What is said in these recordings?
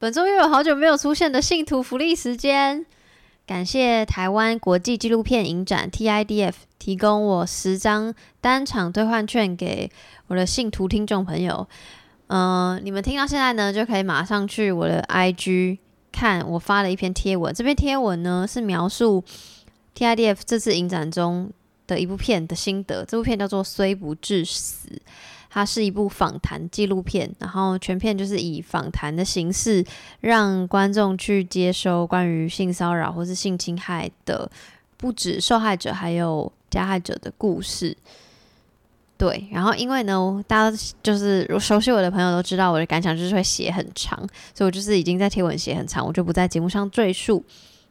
本周又有好久没有出现的信徒福利时间，感谢台湾国际纪录片影展 TIDF 提供我十张单场兑换券给我的信徒听众朋友。嗯、你们听到现在呢，就可以马上去我的 IG 看我发了一篇贴文。这篇贴文呢是描述 TIDF 这次影展中的一部片的心得。这部片叫做《虽不致死》。它是一部访谈纪录片，然后全片就是以访谈的形式，让观众去接收关于性骚扰或是性侵害的，不止受害者，还有加害者的故事。对，然后因为呢，大家就是熟悉我的朋友都知道，我的感想就是会写很长，所以我就是已经在贴文写很长，我就不在节目上赘述。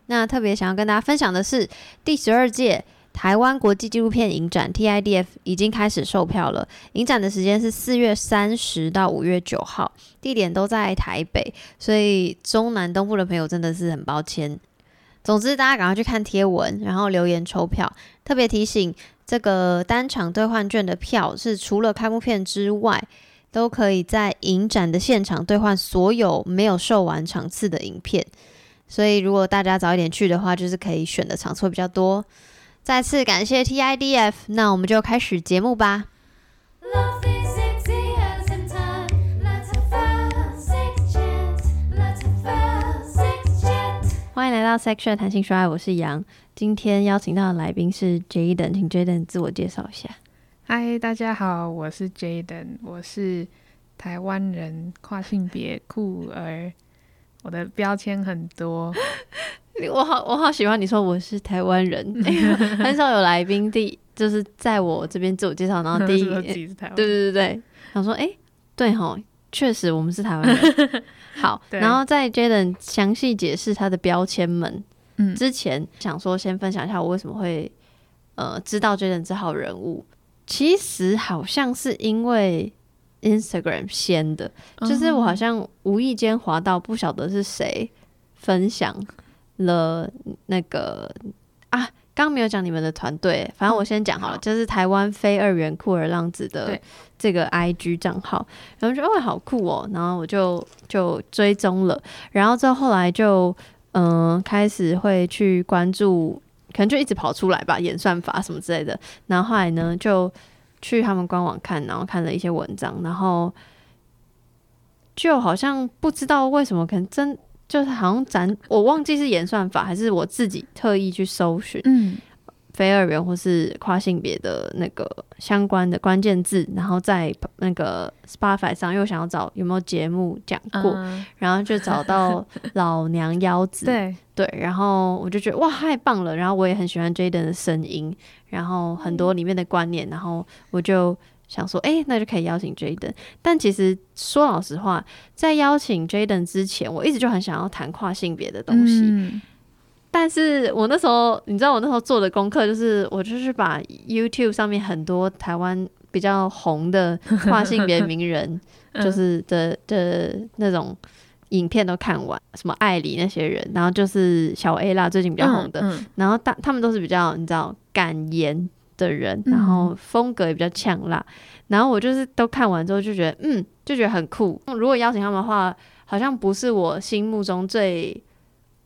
那特别想要跟大家分享的是，第十二届台湾国际纪录片影展 TIDF 已经开始售票了。影展的时间是四月三十到五月九号，地点都在台北，所以中南东部的朋友真的是很抱歉。总之，大家赶快去看贴文，然后留言抽票。特别提醒，这个单场兑换券的票是除了开幕片之外，都可以在影展的现场兑换所有没有售完场次的影片。所以，如果大家早一点去的话，就是可以选的场次会比较多。再次感谢 TIDF，那我们就开始节目吧。欢迎来到 Section 弹性说爱，我是杨。今天邀请到的来宾是 Jaden，请 Jaden 自我介绍一下。嗨，大家好，我是 Jaden，我是台湾人，跨性别酷儿，我的标签很多。我好，我好喜欢你说我是台湾人，很少有来宾第就是在我这边自我介绍，然后第 一，对对，对对，想说哎、诶对吼，确实我们是台湾人。好，然后在 Jaden 详细解释他的标签们嗯。之前，想说先分享一下我为什么会呃知道 Jaden 这号人物。其实好像是因为 Instagram 先的，就是我好像无意间滑到，不晓得是谁分享了那个啊，刚刚没有讲你们的团队，反正我先讲好了，好。就是台湾非二元酷儿浪子的这个 IG 账号，然后就哦好酷哦，然后我就就追踪了，然后之后后来就嗯、呃开始会去关注，可能就一直跑出来吧，演算法什么之类的，然后后来呢就去他们官网看，然后看了一些文章，然后就好像不知道为什么，可能真就是好像咱我忘记是演算法还是我自己特意去搜寻嗯。非二元或是跨性别的那个相关的关键字，然后在那个 Spotify 上又想要找有没有节目讲过，嗯然后就找到 老娘腰子，对，对，然后我就觉得哇太棒了，然后我也很喜欢 Jaden 的声音，然后很多里面的观念，然后我就想说，哎、那就可以邀请 Jaden。但其实说老实话，在邀请 Jaden 之前，我一直就很想要谈跨性别的东西，嗯。但是我那时候，你知道我那时候做的功课就是，我就是把 YouTube 上面很多台湾比较红的跨性别名人，嗯就是的的那种影片都看完，什么艾里那些人，然后就是小 A 啦，最近比较红的，嗯。然后大他们都是比较你知道敢言的人，嗯。然后风格也比较呛辣，然后我就是都看完之后就觉得，嗯，就觉得很酷。如果邀请他们的话，好像不是我心目中最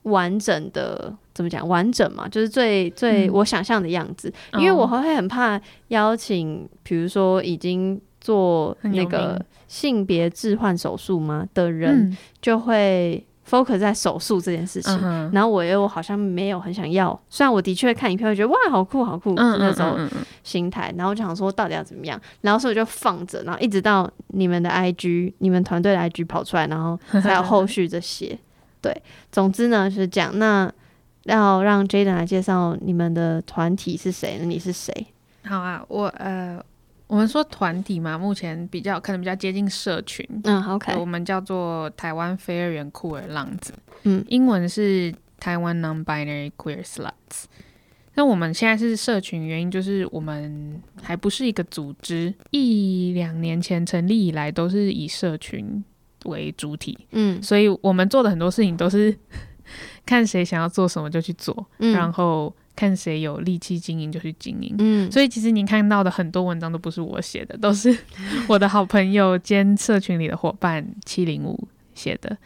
完整的，怎么讲完整嘛，就是最最嗯。我想象的样子，因为我会很怕邀请，比如说已经做那个性别置换手术嘛的人，嗯。就会 focus 在手术这件事情。嗯然后我又好像没有很想要，虽然我的确看影片会觉得哇好酷好酷，那时候嗯嗯心态，然后就想说到底要怎么样，然后所以我就放着，然后一直到你们的 IG、你们团队的 IG 跑出来，然后才有后续这些。对，总之呢是这样。那要让 Jaden 来介绍你们的团体是谁呢？你是谁？好啊，我呃，我们说团体嘛，目前比较可能比较接近社群，嗯，OK，我们叫做台湾非二元酷儿浪子，嗯。英文是台湾 Non-binary Queer Sluts。那我们现在是社群，原因就是我们还不是一个组织，一两年前成立以来都是以社群为主体，嗯。所以我们做的很多事情都是 看谁想要做什么就去做，嗯。然后看谁有力气经营就去经营。嗯，所以其实您看到的很多文章都不是我写的，都是 我的好朋友兼社群里的伙伴七零五写的。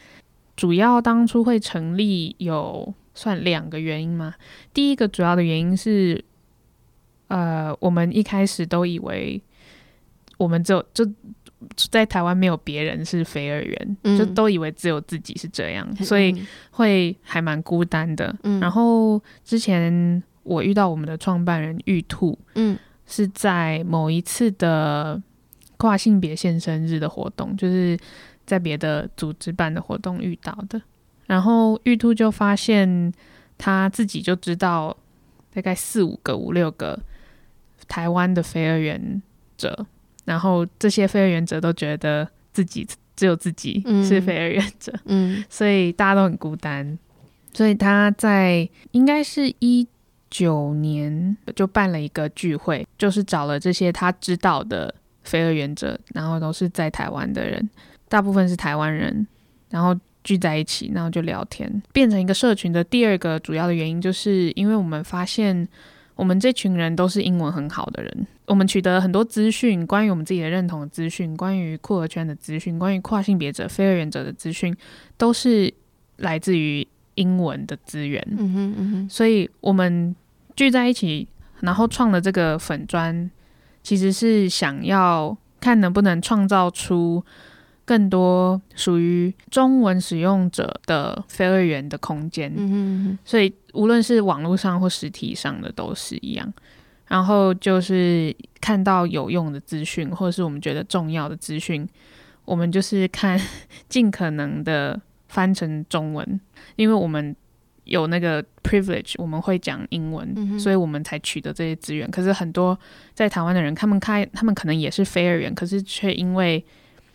主要当初会成立有算两个原因吗。第一个主要的原因是，呃，我们一开始都以为我们只有就在台湾没有别人是非二元，嗯就都以为只有自己是这样，所以嗯会还蛮孤单的。嗯然后之前我遇到我们的创办人玉兔，嗯是在某一次的跨性别现身日的活动，就是在别的组织办的活动遇到的。然后玉兔就发现他自己就知道大概四五个、五六个台湾的非二元者，然后这些非二元者都觉得自己只有自己嗯是非二元者，嗯。所以大家都很孤单。所以他在应该是一九年就办了一个聚会，就是找了这些他知道的非二元者，然后都是在台湾的人，大部分是台湾人，然后聚在一起，然后就聊天，变成一个社群的第二个主要的原因，就是因为我们发现我们这群人都是英文很好的人，我们取得了很多资讯，关于我们自己的认同的资讯，关于酷儿圈的资讯，关于跨性别者、非二元者的资讯，都是来自于英文的资源。嗯哼嗯哼所以我们聚在一起，然后创了这个粉砖，其实是想要看能不能创造出更多属于中文使用者的非二元的空间。嗯哼嗯哼所以无论是网络上或实体上的都是一样。然后就是看到有用的资讯，或者是我们觉得重要的资讯，我们就是看 尽可能的翻成中文，因为我们有那个 privilege，我们会讲英文，嗯所以我们才取得这些资源。可是很多在台湾的人，他们开他们可能也是非二元，可是却因为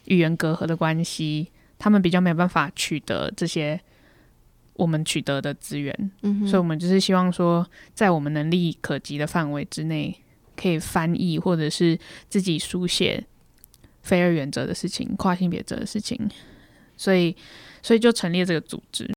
语言隔阂的关系，他们比较没有办法取得这些我们取得的资源。嗯哼，所以我们就是希望说，在我们能力可及的范围之内，可以翻译或者是自己书写非二原则的事情、跨性别者的事情，所以所以就成立这个组织。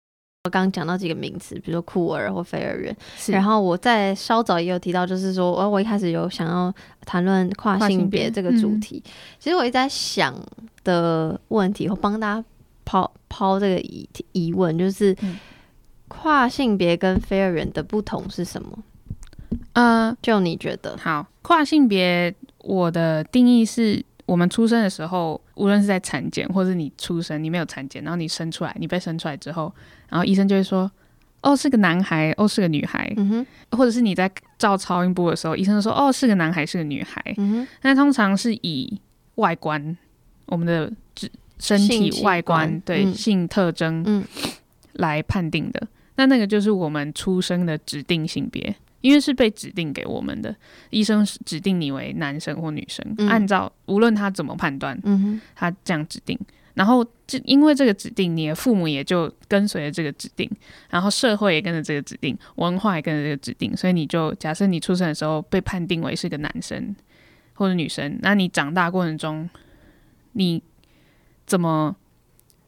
我刚刚讲到几个名词，比如说酷儿或非二元，然后我在稍早也有提到，就是说，我我一开始有想要谈论跨跨性性别别这个主题。其实我一直在想的问题，我帮大家抛抛这个疑疑问，就是、嗯跨性别跟非二元的不同是什么？呃，就你觉得？好，跨性别我的定义是。我们出生的时候，无论是在产检，或者你出生，你没有产检，然后你生出来，你被生出来之后，然后医生就会说，哦，是个男孩，哦，是个女孩，嗯哼，或者是你在照超音波的时候，医生说，哦，是个男孩，是个女孩。那通常是以外观，我们的指身体外观对、嗯。性特征嗯。来判定的。那那个就是我们出生的指定性别，因为是被指定给我们的，医生是指定你为男生或女生，嗯。按照无论他怎么判断，他这样指定。然后这因为这个指定，你的父母也就跟随着这个指定，然后社会也跟着这个指定，文化也跟着这个指定，所以你就假设你出生的时候被判定为是个男生或者女生，那你长大过程中，你怎么，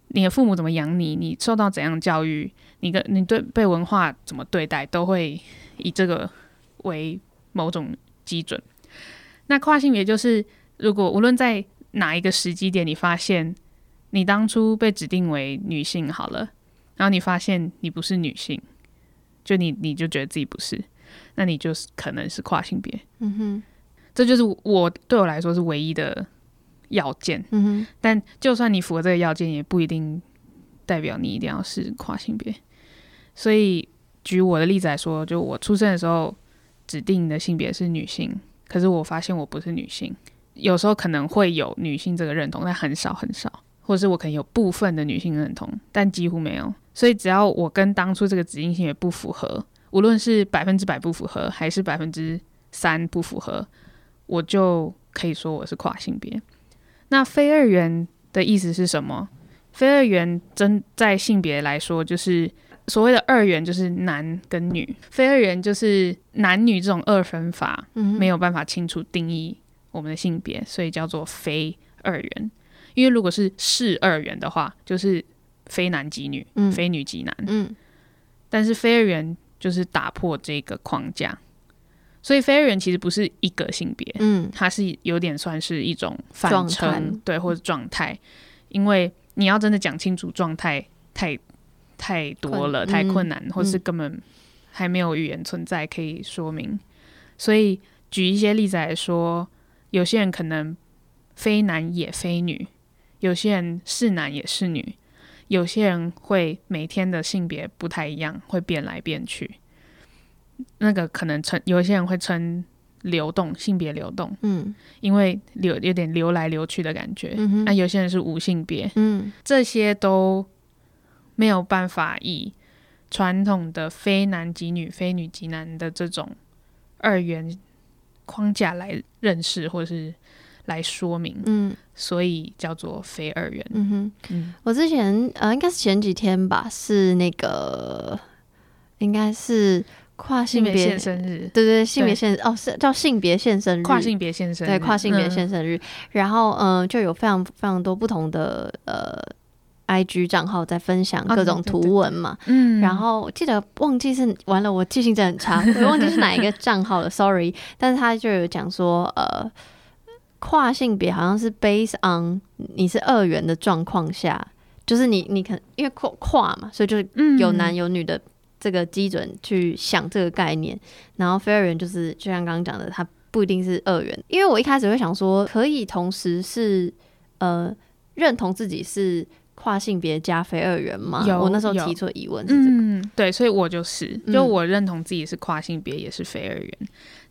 你的父母怎么养你，你受到怎样教育，你跟你对被文化怎么对待，都会以这个为某种基准。那跨性别就是，如果无论在哪一个时机点，你发现你当初被指定为女性好了，然后你发现你不是女性，就你你就觉得自己不是，那你就是可能是跨性别。嗯哼，这就是我对我来说是唯一的要件。嗯哼，但就算你符合这个要件，也不一定代表你一定要是跨性别。所以举我的例子来说，就我出生的时候指定的性别是女性，可是我发现我不是女性。有时候可能会有女性这个认同，但很少很少，或者是我可能有部分的女性认同，但几乎没有。所以只要我跟当初这个指定性也不符合，无论是百分之百不符合，还是百分之三不符合，我就可以说我是跨性别。那非二元的意思是什么？非二元真在性别来说，就是所谓的二元，就是男跟女；非二元就是男女这种二分法嗯，没有办法清楚定义我们的性别，所以叫做非二元。因为如果是是二元的话，就是非男即女，嗯非女即男。嗯但是非二元就是打破这个框架，所以非二元其实不是一个性别，嗯它是有点算是一种状泛称，对，或者状态。因为你要真的讲清楚状态，太太多了，困太困难，或是嗯根本还没有语言存在可以说明。所以举一些例子来说，有些人可能非男也非女，有些人是男也是女，有些人会每天的性别不太一样，会变来变去。那个可能称有一些人会称流动性别流动，嗯。因为流有点流来流去的感觉。那、有些人是无性别，嗯。这些都没有办法以传统的非男即女、非女即男的这种二元框架来认识或是来说明，嗯。所以叫做非二元。嗯哼，嗯。我之前呃，应该是前几天吧，是那个应该是跨性别性别现，生日，对对，性别对现哦是叫性别现生日，跨性别现生日，对跨性别嗯。现身日，然后嗯、呃就有非常非常多不同的呃 IG 账号在分享啊各种对对对图文嘛，嗯，然后记得忘记是完了，我记性真的很差，我忘记是哪一个 账号了，sorry。但是他就有讲说，呃，跨性别好像是 based on 你是二元的状况下，就是你你可因为跨跨嘛，所以就是嗯。有男有女的这个基准去想这个概念。然后非二元就是就像刚刚讲的，它不一定是二元，因为我一开始会想说，可以同时是呃认同自己是。跨性别加非二元吗？有我那时候提出的疑问是这个。嗯，对，所以我就是，就嗯我认同自己是跨性别，也是非二元，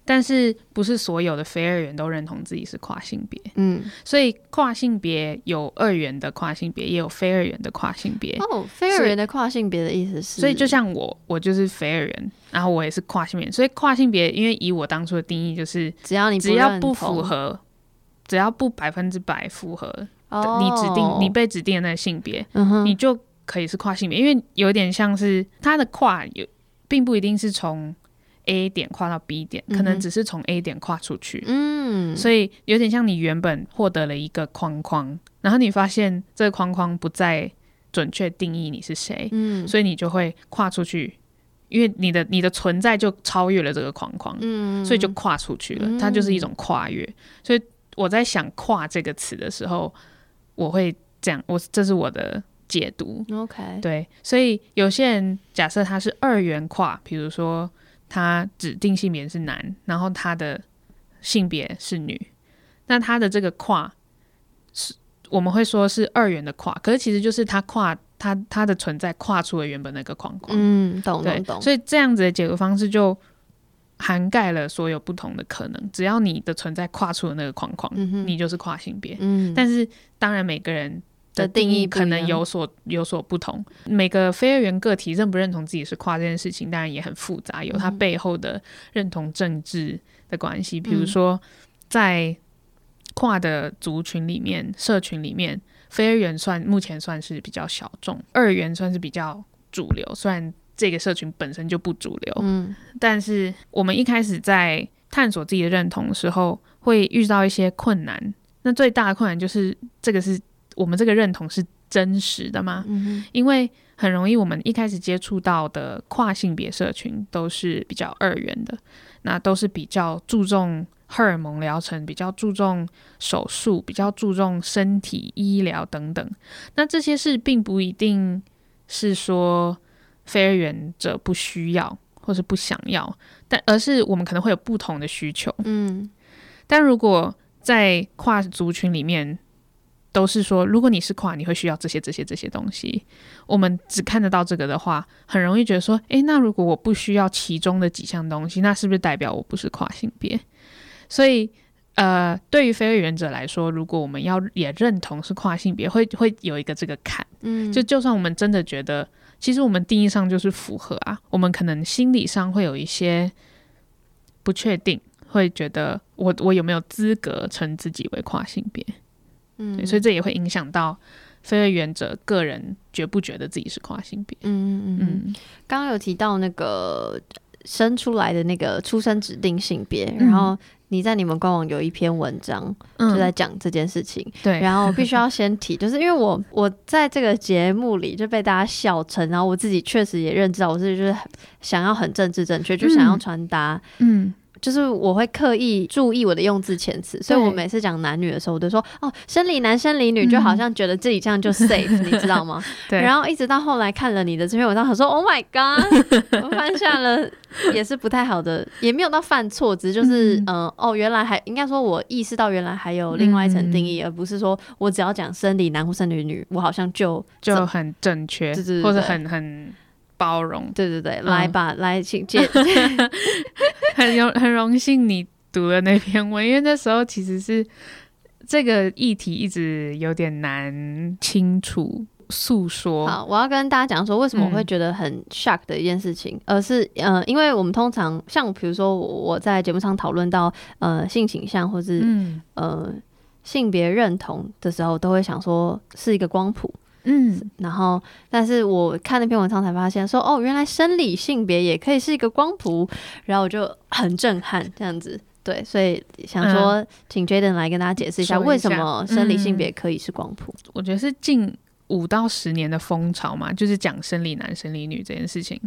但是不是所有的非二元都认同自己是跨性别，嗯，所以跨性别有二元的跨性别，也有非二元的跨性别。哦，非二元的跨性别的意思是，所以就像我，我就是非二元，然后我也是跨性别，所以跨性别，因为以我当初的定义，就是只要你只要不符，合，只要不百分之百符合哦、你指定你被指定的那个性别，嗯，你就可以是跨性别，因为有点像是它的跨有，并不一定是从 A 点跨到 B 点，可能只是从 A 点跨出去。嗯，所以有点像你原本获得了一个框框，然后你发现这个框框不再准确定义你是谁，嗯所以你就会跨出去，因为你的你的存在就超越了这个框框，嗯所以就跨出去了。嗯它就是一种跨越。所以我在想“跨”这个词的时候，我会这样，我这是我的解读。OK，对，所以有些人假设他是二元跨，比如说他指定性别是男，然后他的性别是女，那他的这个跨是我们会说是二元的跨，可是其实就是他跨他他的存在跨出了原本那个框框。嗯，懂对懂，懂，所以这样子的解读方式就涵盖了所有不同的可能，只要你的存在跨出了那个框框，嗯，你就是跨性别。嗯，但是当然每个人的的定义可能有所有所不同，每个非二元个体认不认同自己是跨这件事情，当然也很复杂，有它嗯背后的认同政治的关系。比如嗯说，在跨的族群里面、社群里面，非二元算目前算是比较小众，二元算是比较主流。虽然这个社群本身就不主流，嗯但是我们一开始在探索自己的认同的时候，会遇到一些困难。那最大的困难就是这个是我们这个认同是真实的吗？嗯哼因为很容易我们一开始接触到的跨性别社群都是比较二元的，那都是比较注重荷尔蒙疗程，比较注重手术，比较注重身体医疗等等。那这些事并不一定是说非二元者不需要或是不想要，但而是我们可能会有不同的需求。嗯但如果在跨族群里面，都是说，如果你是跨，你会需要这些、这些、这些东西。我们只看得到这个的话，很容易觉得说，诶，那如果我不需要其中的几项东西，那是不是代表我不是跨性别？所以，呃，对于非二元者来说，如果我们要也认同是跨性别，会会有一个这个坎。嗯，就就算我们真的觉得，其实我们定义上就是符合啊，我们可能心理上会有一些不确定，会觉得我我有没有资格称自己为跨性别？嗯，所以这也会影响到非二元者个人觉不觉得自己是跨性别。嗯嗯嗯，嗯。刚刚有提到那个生出来的那个出生指定性别，嗯。然后你在你们官网有一篇文章就在嗯，讲这件事情，对，然后必须要先提，就是因为我我在这个节目里就被大家笑成，然后我自己确实也认知到我自己就是想要很政治正确，就想要嗯。传达嗯就是我会刻意注意我的用字遣词，所以我每次讲男女的时候，我都说哦，生理男、生理女，就好像觉得自己这样就 safe，你知道吗？对，然后一直到后来看了你的这篇文章，我说 Oh my God，我犯下了也是不太好的，也没有到犯错，只是就是嗯、呃哦，原来还应该说我意识到原来还有另外一层定义，而不是说我只要讲生理男或生理女，我好像就就很正确，或者很很包容，对对对，嗯。来吧，来请借，很荣很荣幸你读了那篇文，因为那时候其实是这个议题一直有点难清楚诉说。好，我要跟大家讲说，为什么我会嗯觉得很 shock 的一件事情，而是呃，因为我们通常像比如说我我在节目上讨论到呃性倾向或是、嗯呃性别认同的时候，都会想说是一个光谱，嗯，然后但是我看那篇文章才发现说，哦，原来生理性别也可以是一个光谱，然后我就很震撼这样子。对，所以想说，请 Jaden 来跟大家解释一下，为什么生理性嗯别可以是光谱？我觉得是近五到十年的风潮嘛，就是讲生理男、生理女这件事情。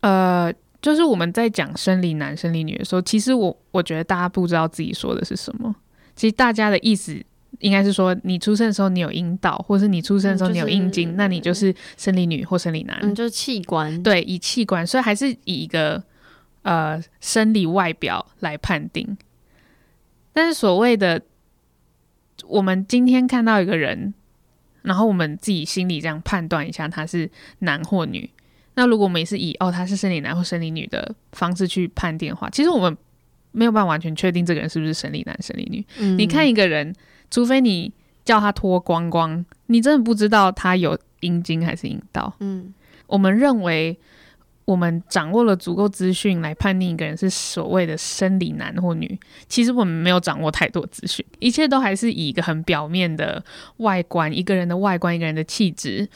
呃，就是我们在讲生理男、生理女的时候，其实我我觉得大家不知道自己说的是什么。其实大家的意思应该是说，你出生的时候你有阴道，或是你出生的时候你有嗯就是阴茎，那你就是生理女或生理男。嗯，就是器官。对，以器官，所以还是以一个呃生理外表来判定。但是所谓的我们今天看到一个人，然后我们自己心里这样判断一下他是男或女。那如果我们也是以哦他是生理男或生理女的方式去判定的话，其实我们没有办法完全确定这个人是不是生理男、生理女。嗯你看一个人，除非你叫他脱光光，你真的不知道他有阴茎还是阴道。嗯我们认为我们掌握了足够资讯来判定一个人是所谓的生理男或女，其实我们没有掌握太多资讯，一切都还是以一个很表面的外观，一个人的外观，一个人的气质。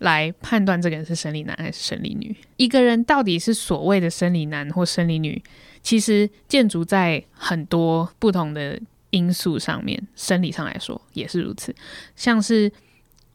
来判断这个人是生理男还是生理女，一个人到底是所谓的生理男或生理女，其实建筑在很多不同的因素上面，生理上来说也是如此，像是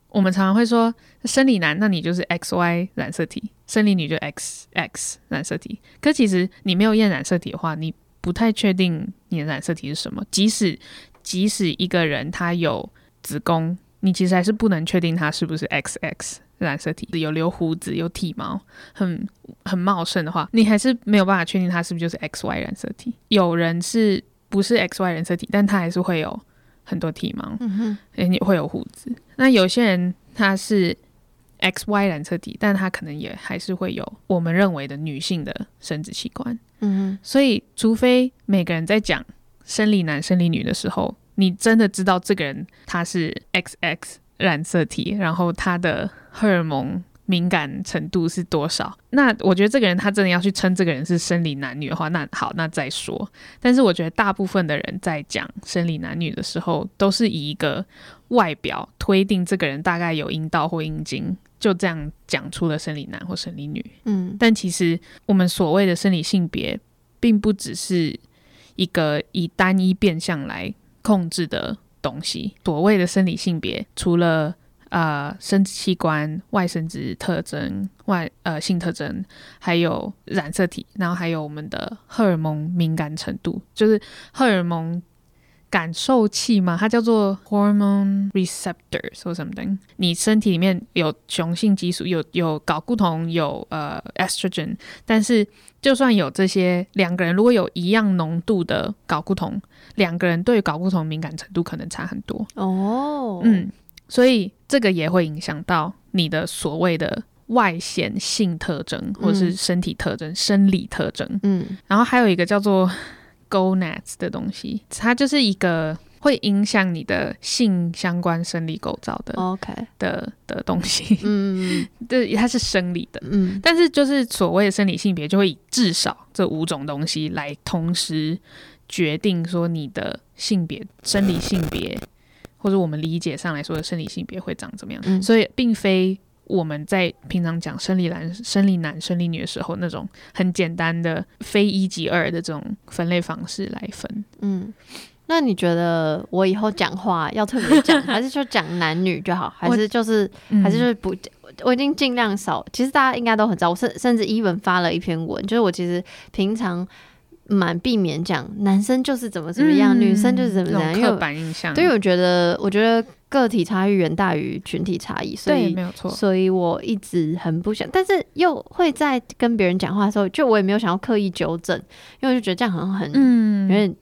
我们常常会说生理男，那你就是 X Y 染色体；生理女就 X X 染色体。可其实你没有验染色体的话，你不太确定你的染色体是什么。即使即使一个人他有子宫，你其实还是不能确定他是不是 X X 染色体。有留胡子、有体毛、很很茂盛的话，你还是没有办法确定他是不是就是 X Y 染色体。有人是不是 X Y 染色体，但他还是会有很多体毛。嗯哼，也，会有胡子。那有些人他是 X Y 染色体，但他可能也还是会有我们认为的女性的生殖器官。嗯哼所以，除非每个人在讲生理男、生理女的时候，你真的知道这个人他是 X X 染色体，然后他的荷尔蒙。敏感程度是多少？那我觉得这个人他真的要去称这个人是生理男女的话，那好，那再说。但是我觉得大部分的人在讲生理男女的时候，都是以一个外表推定这个人大概有阴道或阴茎，就这样讲出了生理男或生理女。嗯但其实我们所谓的生理性别，并不只是一个以单一变相来控制的东西。所谓的生理性别，除了呃生殖器官、外生殖特征、外呃性特征，还有染色体，然后还有我们的荷尔蒙敏感程度，就是荷尔蒙。感受器嘛，它叫做 hormone receptors 或 something。你身体里面有雄性激素，有有睾固酮，有呃 estrogen，但是就算有这些，两个人如果有一样浓度的睾固酮，两个人对睾固酮敏感程度可能差很多。哦，嗯，所以这个也会影响到你的所谓的外显性特征，或者是嗯身体特征、生理特征。嗯然后还有一个叫做 gonads 的东西，它就是一个会影响你的性相关生理构造的、，OK，的的东西。嗯 对，它是生理的。嗯但是就是所谓的生理性别，就会以至少这五种东西来同时决定说你的性别、生理性别，或者我们理解上来说的生理性别会长怎么样。嗯所以并非我们在平常讲生理男、生理男、生理女的时候那种很简单的非一即二的这种分类方式来分。嗯。那你觉得我以后讲话要特别讲，还是就讲男女就好，还是就是还是就是不？我已经尽量少。其实大家应该都很知道，我甚甚至 even 发了一篇文，就是我其实平常蛮避免讲男生就是怎么怎么样，女生就是怎么怎么样，因为板印象，对我觉得，我觉得个体差异远大于群体差异，所，以没有错，所以我一直很不想，但是又会在跟别人讲话的时候，就我也没有想要刻意纠正，因为我就觉得这样好像很、有嗯，点。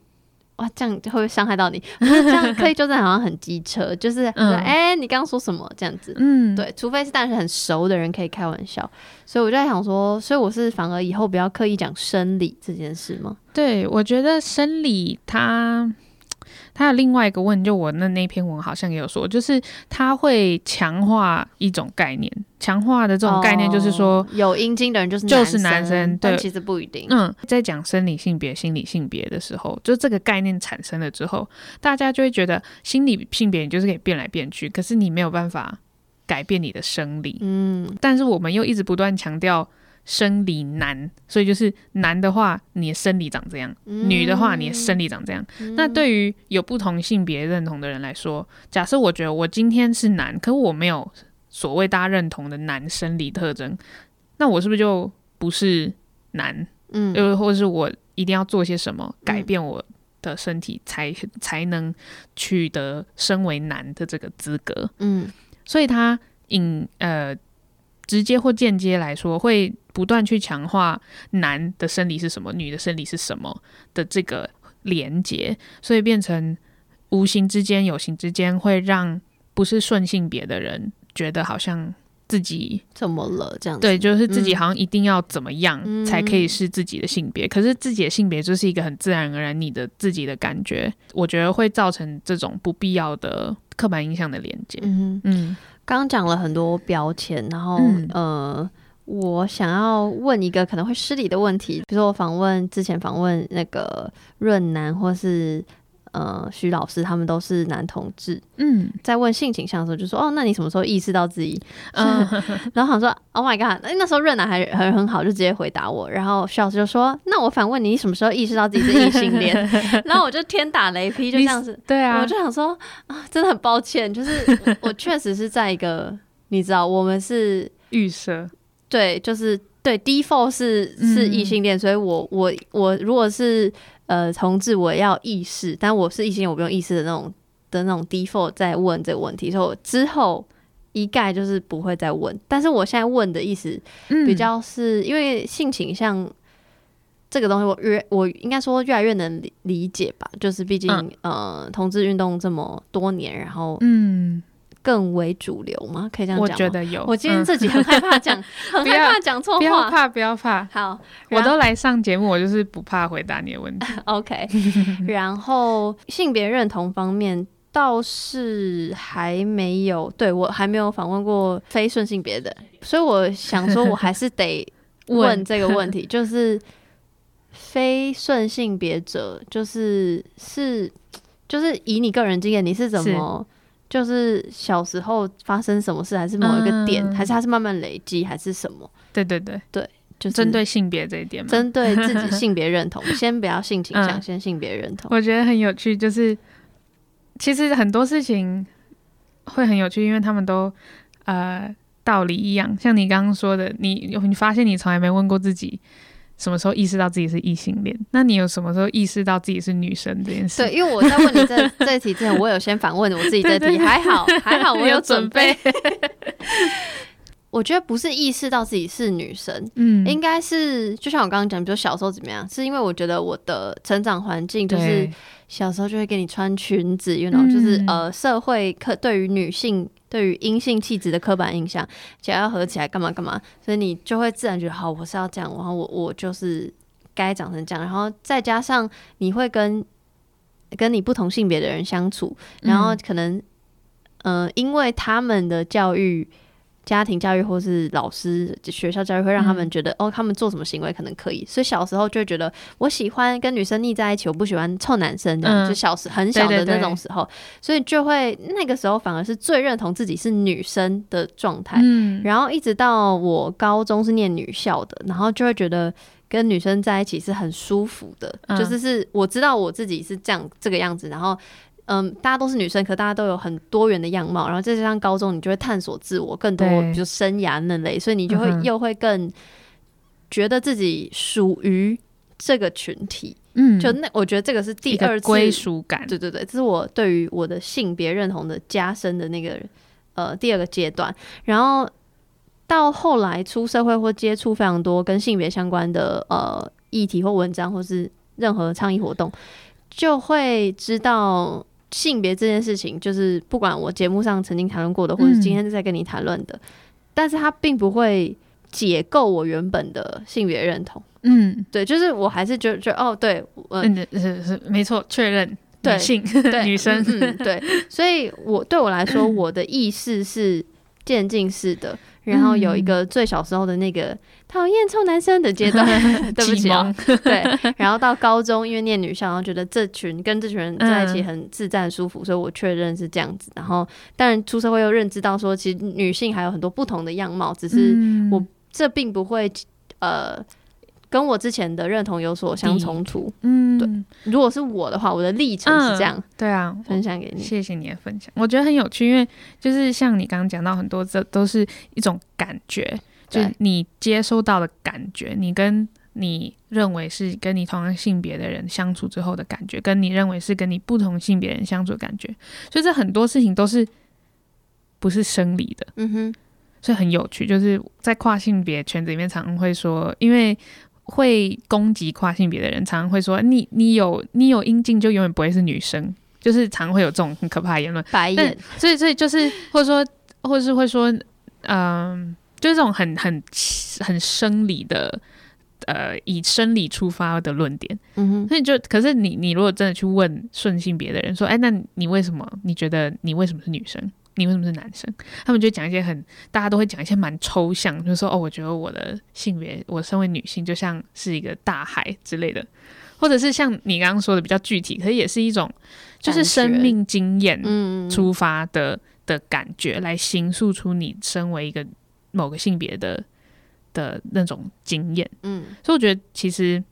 哇，这样会不会伤害到你？这样刻意纠正好像很机车，就是哎、你刚刚说什么这样子？嗯，对，除非是但是很熟的人可以开玩笑，所以我就在想说，所以我是反而以后不要刻意讲生理这件事吗？对，我觉得生理它。它有另外一个问题，就我那那篇文好像也有说，就是它会强化一种概念，强化的这种概念就是说，哦有阴茎的人就是就是男生对但其实不一定。嗯，在讲生理性别、心理性别的时候，就这个概念产生了之后，大家就会觉得心理性别你就是可以变来变去，可是你没有办法改变你的生理。嗯，但是我们又一直不断强调生理男，所以就是男的话，你的生理长这样；女的话，你的生理长这样。嗯那对于有不同性别认同的人来说，假设我觉得我今天是男，可我没有所谓大家认同的男生理特征，那我是不是就不是男？嗯又或者是我一定要做些什么改变我的身体才，才能取得身为男的这个资格？嗯所以他引呃直接或间接来说，会不断去强化男的生理是什么，女的生理是什么的这个连接，所以变成无形之间、有形之间，会让不是顺性别的人觉得好像自己怎么了这样子？对，就是自己嗯好像一定要怎么样、嗯才可以是自己的性别，可是自己的性别就是一个很自然而然你的自己的感觉，我觉得会造成这种不必要的刻板印象的连接。嗯，嗯刚刚讲了很多标签，然后、嗯。呃，我想要问一个可能会失礼的问题，比如说我访问之前访问那个润南或是呃徐老师，他们都是男同志，嗯在问性倾向的时候就说哦，那你什么时候意识到自己？嗯，然后想说 Oh my god，那那时候润南还很很好，就直接回答我，然后徐老师就说那我反问你，你什么时候意识到自己是异性恋？然后我就天打雷劈，就这样子。对啊我，就想说啊，真的很抱歉，就是我我确实是在一个，你知道，我们是预设，对，就是对 default 是是嗯异性恋，所以我我我如果是呃同志，我要意识，但我是异性，我不用意识的那种的那种 default 在问这个问题，所以我之后一概就是不会再问。但是我现在问的意思嗯比较是、因为性倾向。这个东西我越我应该说越来越能理理解吧，就是毕竟、嗯呃同志运动这么多年，然后嗯，更为主流吗，可以这样讲我。觉得有。我今天嗯自己很害怕讲，很害怕讲错话。不要怕，不要怕，好，我都来上节目，我就是不怕回答你的问题。OK。然后性别认同方面倒是还没有，对我还没有访问过非顺性别的，所以我想说，我还是得问这个问题，就是非顺性别者，就是是就是以你个人经验，你是怎么？就是小时候发生什么事，还是某一个点，嗯还是它是慢慢累积，还是什么？对对对对，就是针对性别这一点嘛，针对自己 性别认同，先不要性倾向，嗯先性别认同。我觉得很有趣，就是其实很多事情会很有趣，因为他们都呃道理一样。像你刚刚说的，你你发现你从来没问过自己什么时候意识到自己是异性恋，那你有什么时候意识到自己是女生这件事？对，因为我在问你这 这一题之前，我有先反问我自己这题，还好还好，我有准 准备。我觉得不是意识到自己是女生，嗯，应该是就像我刚刚讲，比如小时候怎么样，是因为我觉得我的成长环境就是小时候就会给你穿裙子，you know，、就是嗯。呃社会刻对于女性对于阴性气质的刻板印象，想要合起来干嘛干嘛，所以你就会自然觉得好，我是要这样，然后我我就是该长成这样，然后再加上你会跟跟你不同性别的人相处，然后嗯。可能呃因为他们的教育。家庭教育或是老师、学校教育会让他们嗯。觉得、哦，他们做什么行为可能可以，所以小时候就会觉得我喜欢跟女生腻在一起，我不喜欢臭男生这样，嗯。就小时很小的那种时候，所以就会那个时候反而是最认同自己是女生的状态。嗯，然后一直到我高中是念女校的，然后就会觉得跟女生在一起是很舒服的，嗯。就是是我知道我自己是这样这个样子，然后。嗯，大家都是女生，可大家都有很多元的样貌，然后再加上高中，你就会探索自我更多，对。比如生涯那类，所以你就会嗯又会更觉得自己属于这个群体，嗯，就那我觉得这个是第二次归属感，对对对，这是我对于我的性别认同的加深的那个呃第二个阶段，然后到后来出社会或接触非常多跟性别相关的呃议题或文章，或是任何倡议活动，就会知道性别这件事情，就是不管我节目上曾经谈论过的，或者嗯今天在跟你谈论的，但是它并不会解构我原本的性别认同。嗯，对，就是我还是觉得觉哦，对，呃嗯，是是没错，确认对女性对 女生，嗯嗯对，所以我对我来说，我的意识是渐进式的，然后有一个最小时候的那个讨厌臭男生的阶段，对不起啊蒙，对，然后到高中，因为念女校，然后觉得这群跟这群人在一起嗯很自在舒服，所以我确认是这样子。然后，当然出社会又认知到说，其实女性还有很多不同的样貌，只是嗯。我这并不会呃跟我之前的认同有所相冲突。嗯，对如果是我的话，我的历程是这样、对啊，分享给你。谢谢你的分享，我觉得很有趣，因为就是像你刚刚讲到很多，这都是一种感觉，就是你接收到的感觉，你跟你认为是跟你同样性别的人相处之后的感觉，跟你认为是跟你不同性别人相处的感觉，所以这很多事情都是不是生理的，嗯哼，所以很有趣。就是在跨性别圈子里面，常常会说，因为会攻击跨性别的人，常常会说你你有你有阴茎就永远不会是女生，就是常会有这种很可怕的言论。但白眼，所以所以就是或者说或者是会说，嗯、就是这种很很很生理的。呃，以生理出发的论点，嗯哼，所以就可是你你如果真的去问顺性别的人说，哎，那你为什么？你觉得你为什么是女生？你为什么是男生？他们就讲一些很大家都会讲一些蛮抽象，就是说哦，我觉得我的性别，我身为女性就像是一个大海之类的，或者是像你刚刚说的比较具体，可是也是一种就是生命经验嗯，出发的的感觉，来形塑出你身为一个某个性别的的那种经验。嗯，所以我觉得其实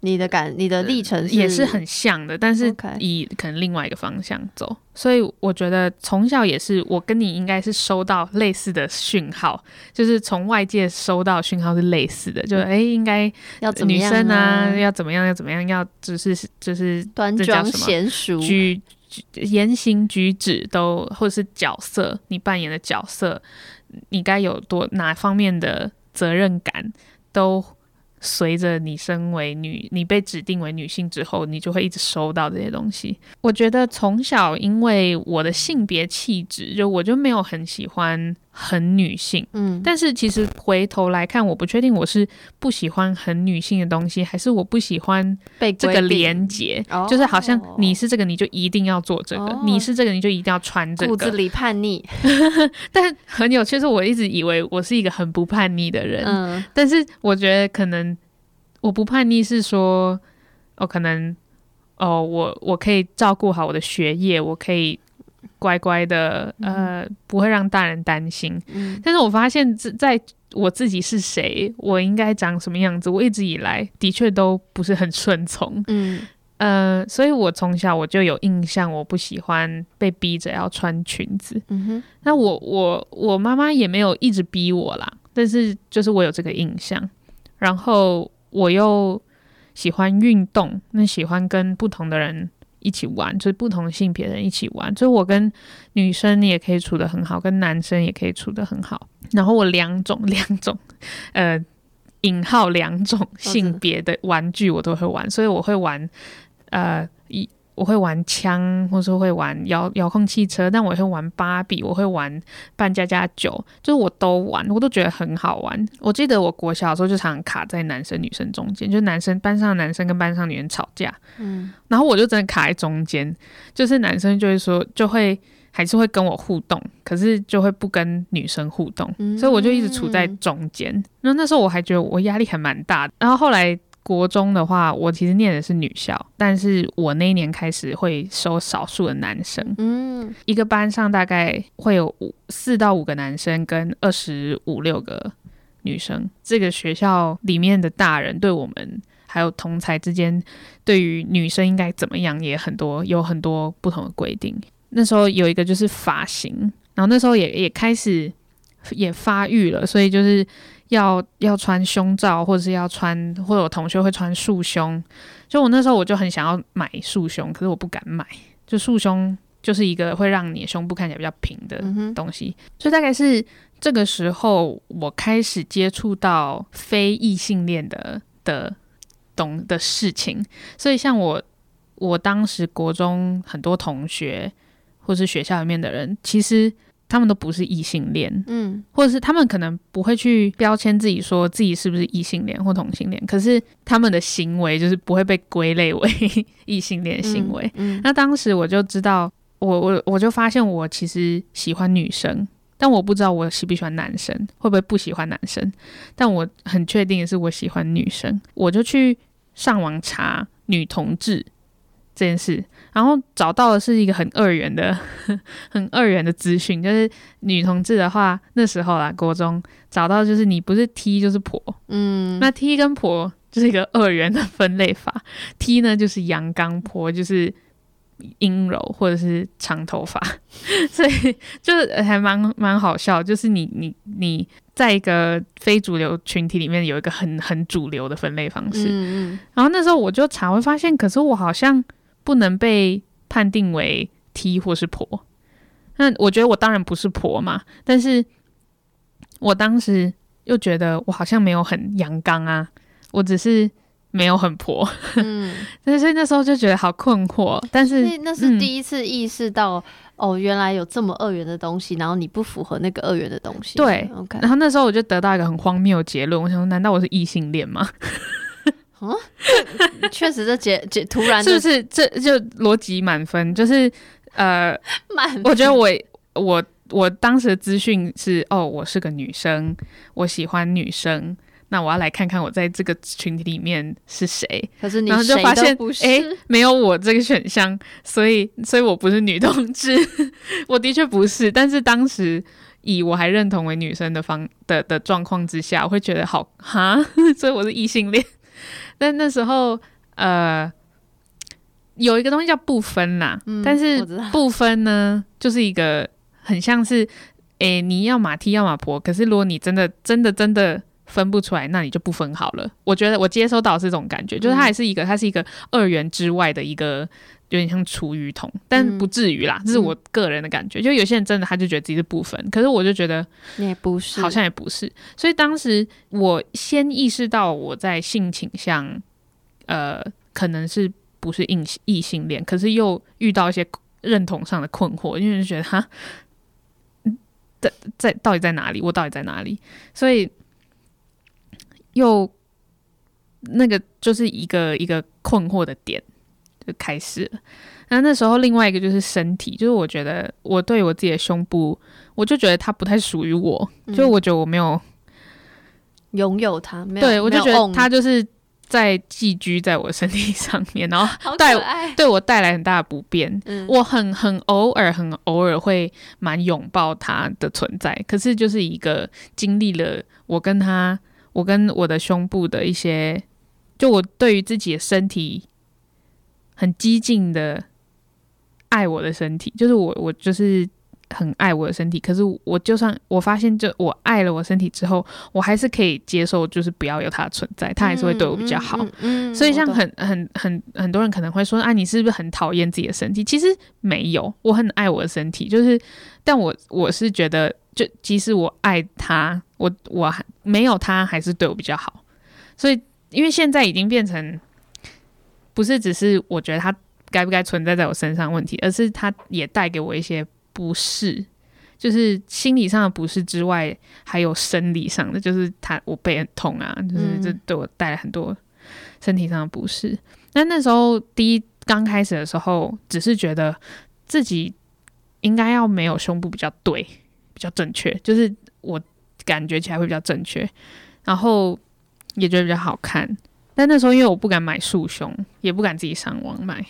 你的感，你的历程也是很像的，但是以可能另外一个方向走。所以我觉得从小也是，我跟你应该是收到类似的讯号，就是从外界收到讯号是类似的，就嗯诶应该女要怎么样生啊啊？要怎么样要怎么样，要只是就是端庄娴熟，举举言行举止都，或者是角色，你扮演的角色，你该有多哪方面的责任感，都随着你身为女，你被指定为女性之后，你就会一直收到这些东西。我觉得从小因为我的性别气质，就我就没有很喜欢很女性。嗯，但是其实回头来看，我不确定我是不喜欢很女性的东西，还是我不喜欢被这个连结，哦。就是好像你是这个，你就一定要做这个；哦你是这个，你就一定要穿这个。骨子里叛逆，但很有趣，是我一直以为我是一个很不叛逆的人，嗯。但是我觉得可能我不叛逆是说，哦，可能哦，我我可以照顾好我的学业，我可以乖乖的，呃，不会让大人担心。嗯但是我发现在在我自己是谁，我应该长什么样子，我一直以来的确都不是很顺从。嗯呃，所以我从小我就有印象，我不喜欢被逼着要穿裙子。嗯哼，那我我我妈妈也没有一直逼我啦，但是就是我有这个印象，然后我又喜欢运动，那喜欢跟不同的人一起玩，就是不同性别的人一起玩，所以我跟女生也可以处得很好，跟男生也可以处得很好。然后我两种两种呃引号两种性别的玩具我都会玩，所以我会玩呃一。我会玩枪，或是会玩遥遥控汽车，但我也会玩芭比，我会玩扮家家酒，就是我都玩，我都觉得很好玩。我记得我国小的时候就常常卡在男生女生中间，就男生班上的男生跟班上女生吵架，嗯然后我就真的卡在中间，就是男生就会说就会还是会跟我互动，可是就会不跟女生互动，嗯所以我就一直处在中间。然后那时候我还觉得我压力还蛮大的。然后后来国中的话，我其实念的是女校，但是我那一年开始会收少数的男生，嗯一个班上大概会有五四到五个男生跟二十五六个女生。这个学校里面的大人对我们还有同才之间，对于女生应该怎么样也很多有很多不同的规定。那时候有一个就是发型，然后那时候也也开始也发育了，所以就是要要穿胸罩，或者是要穿，或者我同学会穿束胸。就我那时候我就很想要买束胸，可是我不敢买。就束胸就是一个会让你胸部看起来比较平的东西，所以大概是这个时候我开始接触到非异性恋的的懂的事情。所以像我，我当时国中很多同学或是学校里面的人，其实他们都不是异性恋，嗯或者是他们可能不会去标签自己说自己是不是异性恋或同性恋，可是他们的行为就是不会被归类为异性恋行为。嗯那当时我就知道，我我我就发现我其实喜欢女生，但我不知道我喜不喜欢男生，会不会不喜欢男生。但我很确定的是我喜欢女生，我就去上网查女同志这件事，然后找到的是一个很二元的、很二元的资讯，就是女同志的话，那时候啦，国中找到就是你不是 T 就是婆，嗯，那 T 跟婆就是一个二元的分类法，T 呢就是阳刚，婆就是阴柔或者是长头发，所以就是还蛮蛮好笑，就是你你你在一个非主流群体里面有一个很很主流的分类方式，嗯嗯。然后那时候我就查会发现，可是我好像不能被判定为 T 或是婆。那我觉得我当然不是婆嘛，但是我当时又觉得我好像没有很阳刚啊，我只是没有很婆，嗯，但 是所以那时候就觉得好困惑。但是那那是嗯第一次意识到，哦，原来有这么二元的东西，然后你不符合那个二元的东西。对然后那时候我就得到一个很荒谬的结论，我想说，难道我是异性恋吗？确实这结结突然是不就是这就逻辑满分？就是呃，满，我觉得我我我当时的资讯是哦，我是个女生，我喜欢女生，那我要来看看我在这个群体里面是谁，可是你然后就谁发现都不是，诶没有我这个选项，所以所以我不是女同志，我的确不是，但是当时。以我还认同为女生的方的的状况之下，我会觉得好哈，所以我是异性恋。但那时候，呃，有一个东西叫不分啦，嗯但是不分呢，就是一个很像是，诶、你要马踢要马婆，可是如果你真的真的真的分不出来，那你就不分好了。我觉得我接收到是这种感觉，就是它嗯还是一个，它是一个二元之外的一个。有点像厨余桶，但嗯不至于啦，这是我个人的感觉。就有些人真的他就觉得自己是部分，可是我就觉得你也不是，好像也不是。所以当时我先意识到我在性倾向，呃，可能是不是异异性恋，可是又遇到一些认同上的困惑，因为就觉得哈，嗯在在到底在哪里？我到底在哪里？所以又那个就是一个一个困惑的点就开始了。那那时候另外一个就是身体，就是我觉得我对我自己的胸部，我就觉得它不太属于我，嗯就我觉得我没有，拥有它，没有，对我就觉得它就是在寄居在我身体上面，然后带，对我带来很大的不便。嗯，我很很偶尔很偶尔会蛮拥抱它的存在，可是就是一个经历了我跟他，我跟我的胸部的一些，就我对于自己的身体很激进的爱我的身体，就是我我就是很爱我的身体，可是我就算我发现，就我爱了我身体之后，我还是可以接受，就是不要有它的存在，它还是会对我比较好。嗯，嗯嗯所以像很很很很多人可能会说啊，你是不是很讨厌自己的身体？其实没有，我很爱我的身体，就是，但我我是觉得，就即使我爱他，我我还没有他，还是对我比较好。所以，因为现在已经变成不是只是我觉得它该不该存在在我身上问题，而是它也带给我一些不适。就是心理上的不适之外，还有生理上的，就是它我背很痛啊，就是嗯这对我带来很多身体上的不适。那那时候第一刚开始的时候，只是觉得自己应该要没有胸部比较对，比较正确，就是我感觉起来会比较正确，然后也觉得比较好看。但那时候因为我不敢买束胸，也不敢自己上网买，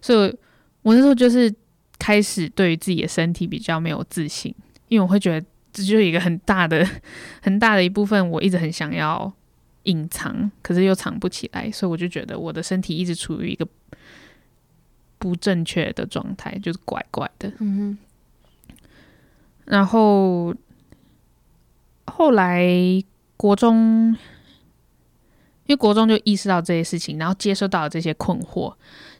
所以我那时候就是开始对于自己的身体比较没有自信，因为我会觉得这就是一个很大的、很大的一部分，我一直很想要隐藏，可是又藏不起来，所以我就觉得我的身体一直处于一个不正确的状态，就是怪怪的。嗯然后后来国中，因为国中就意识到这些事情，然后接收到了这些困惑。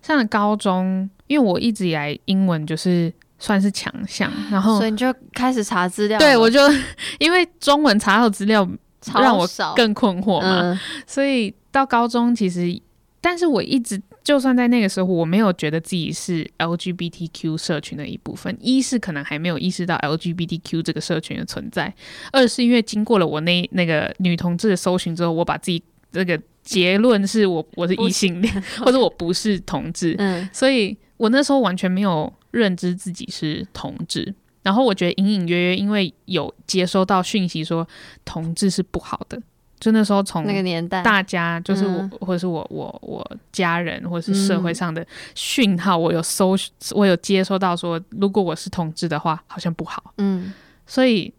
上了高中，因为我一直以来英文就是算是强项，然后所以你就开始查资料了，对我就 因为中文查到资料超让我更困惑嘛，嗯所以到高中其实，但是我一直就算在那个时候，我没有觉得自己是 LGBTQ 社群的一部分。一是可能还没有意识到 LGBTQ 这个社群的存在，二是因为经过了我那那个女同志的搜寻之后，我把自己这个结论是我我是异性恋，或者我不是同志，嗯。所以我那时候完全没有认知自己是同志。然后我觉得隐隐约约，因为有接收到讯息说同志是不好的，就那时候从那个年代，大家就是我，嗯。或者是我我我家人，或者是社会上的讯号，我有搜，我有接收到说，如果我是同志的话，好像不好。嗯。所以，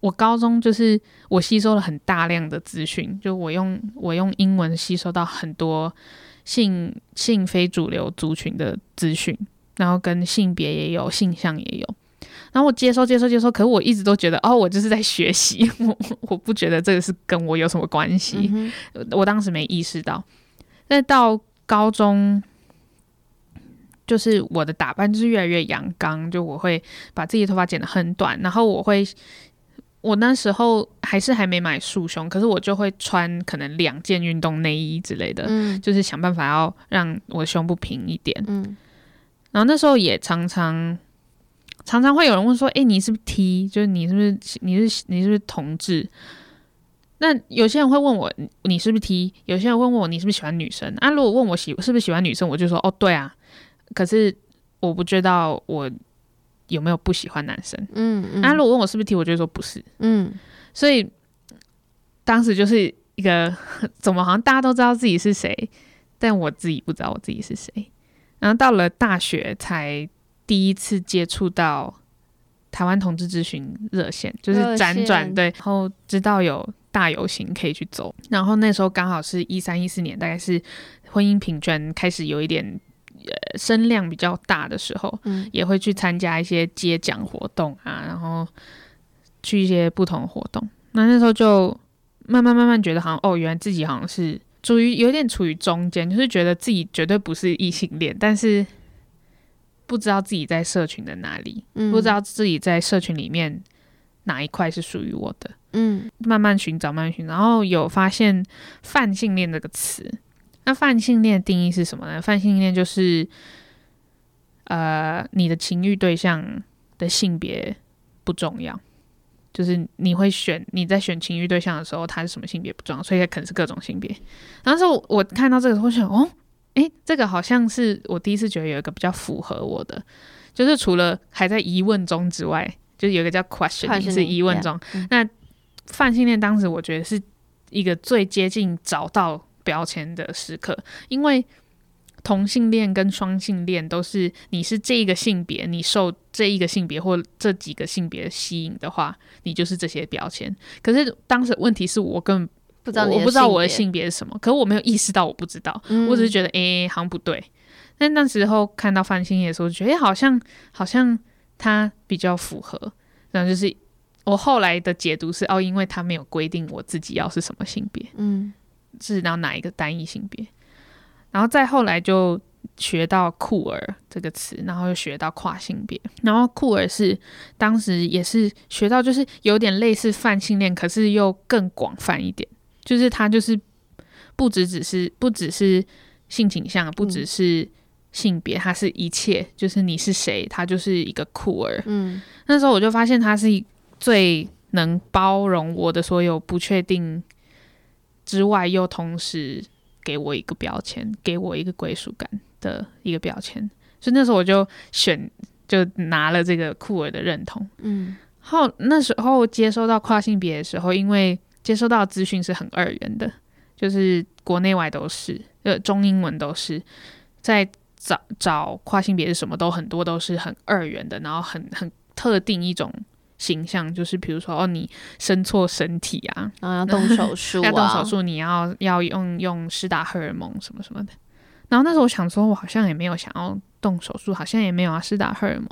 我高中就是我吸收了很大量的资讯，就我用我用英文吸收到很多性性非主流族群的资讯，然后跟性别也有，性向也有。然后我接收接收接收，可是我一直都觉得哦，我就是在学习，我我不觉得这个是跟我有什么关系。嗯我当时没意识到。但到高中，就是我的打扮就是越来越阳刚，就我会把自己的头发剪得很短，然后我会，我那时候还是还没买束胸，可是我就会穿可能两件运动内衣之类的，嗯就是想办法要让我的胸部平一点。嗯然后那时候也常常常常会有人问说：“诶，你是不是 T？就是你是不是你是你是不是同志？”那有些人会问我你你是不是 T？有些人问我你是不是喜欢女生？啊，如果问我喜是不是喜欢女生，我就说哦对啊。可是我不知道我有没有不喜欢男生。嗯嗯啊，如果问我是不是 T，我就会说不是。嗯所以当时就是一个 怎么好像大家都知道自己是谁，但我自己不知道我自己是谁。然后到了大学才第一次接触到台湾同志咨询热线，就是辗转对，然后知道有大游行可以去走。然后那时候刚好是一三一四年，大概是婚姻平权开始有一点呃声量比较大的时候，嗯也会去参加一些接奖活动啊，然后去一些不同的活动。那那时候就慢慢慢慢觉得，好像哦，原来自己好像是处于有点处于中间，就是觉得自己绝对不是异性恋，但是不知道自己在社群的哪里，嗯不知道自己在社群里面哪一块是属于我的。嗯慢慢寻找，慢慢寻找，然后有发现泛性恋这个词。那泛性恋的定义是什么呢？泛性恋就是，呃，你的情欲对象的性别不重要，就是你会选你在选情欲对象的时候，他是什么性别不重要，所以可能是各种性别。然后是我看到这个，我想哦，诶，这个好像是我第一次觉得有一个比较符合我的，就是除了还在疑问中之外，就是有一个叫 questioning 是疑问中。嗯那泛性恋当时我觉得是一个最接近找到标签的时刻，因为同性恋跟双性恋都是你是这一个性别，你受这一个性别或这几个性别吸引的话，你就是这些标签。可是当时问题是我根本不知道我不知道我的，性别是什么，可是我没有意识到我不知道，嗯。我只是觉得诶、好像不对。但那时候看到泛性恋的时候，觉得诶、好像好像他比较符合，然后就是我后来的解读是哦，因为他没有规定我自己要是什么性别，嗯是要哪一个单一性别，然后再后来就学到酷儿这个词，然后又学到跨性别，然后酷儿是当时也是学到，就是有点类似泛性恋，可是又更广泛一点，就是它就是不只只是不只是性倾向，不只是性别，它是一切，就是你是谁，它就是一个酷儿。嗯。那时候我就发现他是最能包容我的所有不确定之外，又同时给我一个标签，给我一个归属感的一个标签。所以那时候我就选，就拿了这个酷儿的认同。嗯后那时候接收到跨性别的时候，因为接收到资讯是很二元的，就是国内外都是，呃，中英文都是，在找找跨性别是什么都很多都是很二元的，然后很很特定一种形象，就是比如说哦，你生错身体啊，然后要动手术、啊，要动手，术，你要要用用施打荷尔蒙什么什么的。然后那时候我想说，我好像也没有想要动手术，好像也没有啊施打荷尔蒙，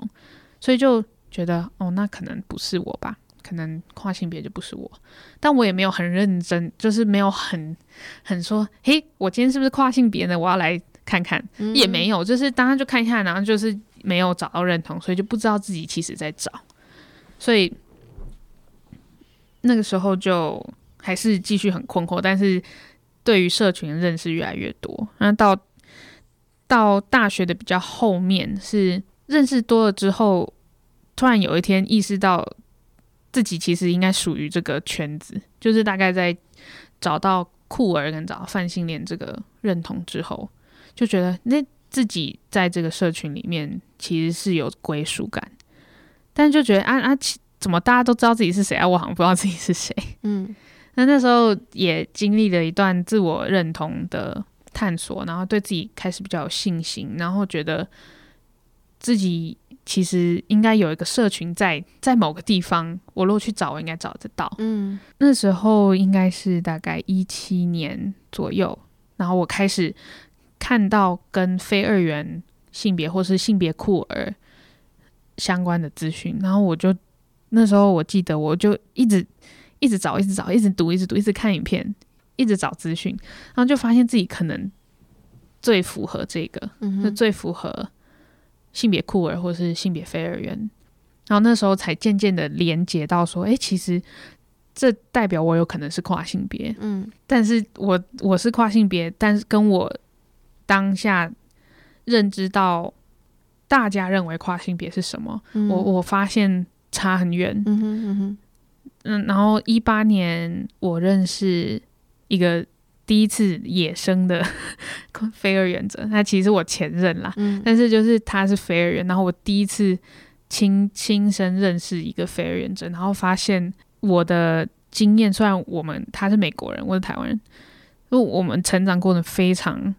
所以就觉得哦，那可能不是我吧。可能跨性别就不是我，但我也没有很认真，就是没有很很说，嘿，我今天是不是跨性别呢？我要来看看，嗯。也没有，就是当然就看一下，然后就是没有找到认同，所以就不知道自己其实在找，所以那个时候就还是继续很困惑，但是对于社群认识越来越多，然后到到大学的比较后面是认识多了之后，突然有一天意识到自己其实应该属于这个圈子，就是大概在找到酷儿跟找到泛性恋这个认同之后，就觉得那自己在这个社群里面其实是有归属感，但就觉得啊啊，怎么大家都知道自己是谁啊？我好像不知道自己是谁。嗯那那时候也经历了一段自我认同的探索，然后对自己开始比较有信心，然后觉得自己其实应该有一个社群在在某个地方，我如果去找，我应该找得到。嗯那时候应该是大概一七年左右，然后我开始看到跟非二元性别或是性别酷儿相关的资讯，然后我就那时候我记得我就一直一直找，一直找，一直读，一直读，一直看影片，一直找资讯，然后就发现自己可能最符合这个，嗯就最符合性别酷儿或是性别非二元，然后那时候才渐渐的连接到说，诶，其实这代表我有可能是跨性别，嗯。但是我我是跨性别，但是跟我当下认知到大家认为跨性别是什么，嗯。我我发现差很远。嗯哼嗯哼。嗯，然后一八年我认识一个第一次野生的 非二元者，那其实我前任啦，嗯。但是就是他是非二元，然后我第一次亲亲身认识一个非二元者，然后发现我的经验，虽然我们他是美国人，我是台湾人，因为我们成长过程非常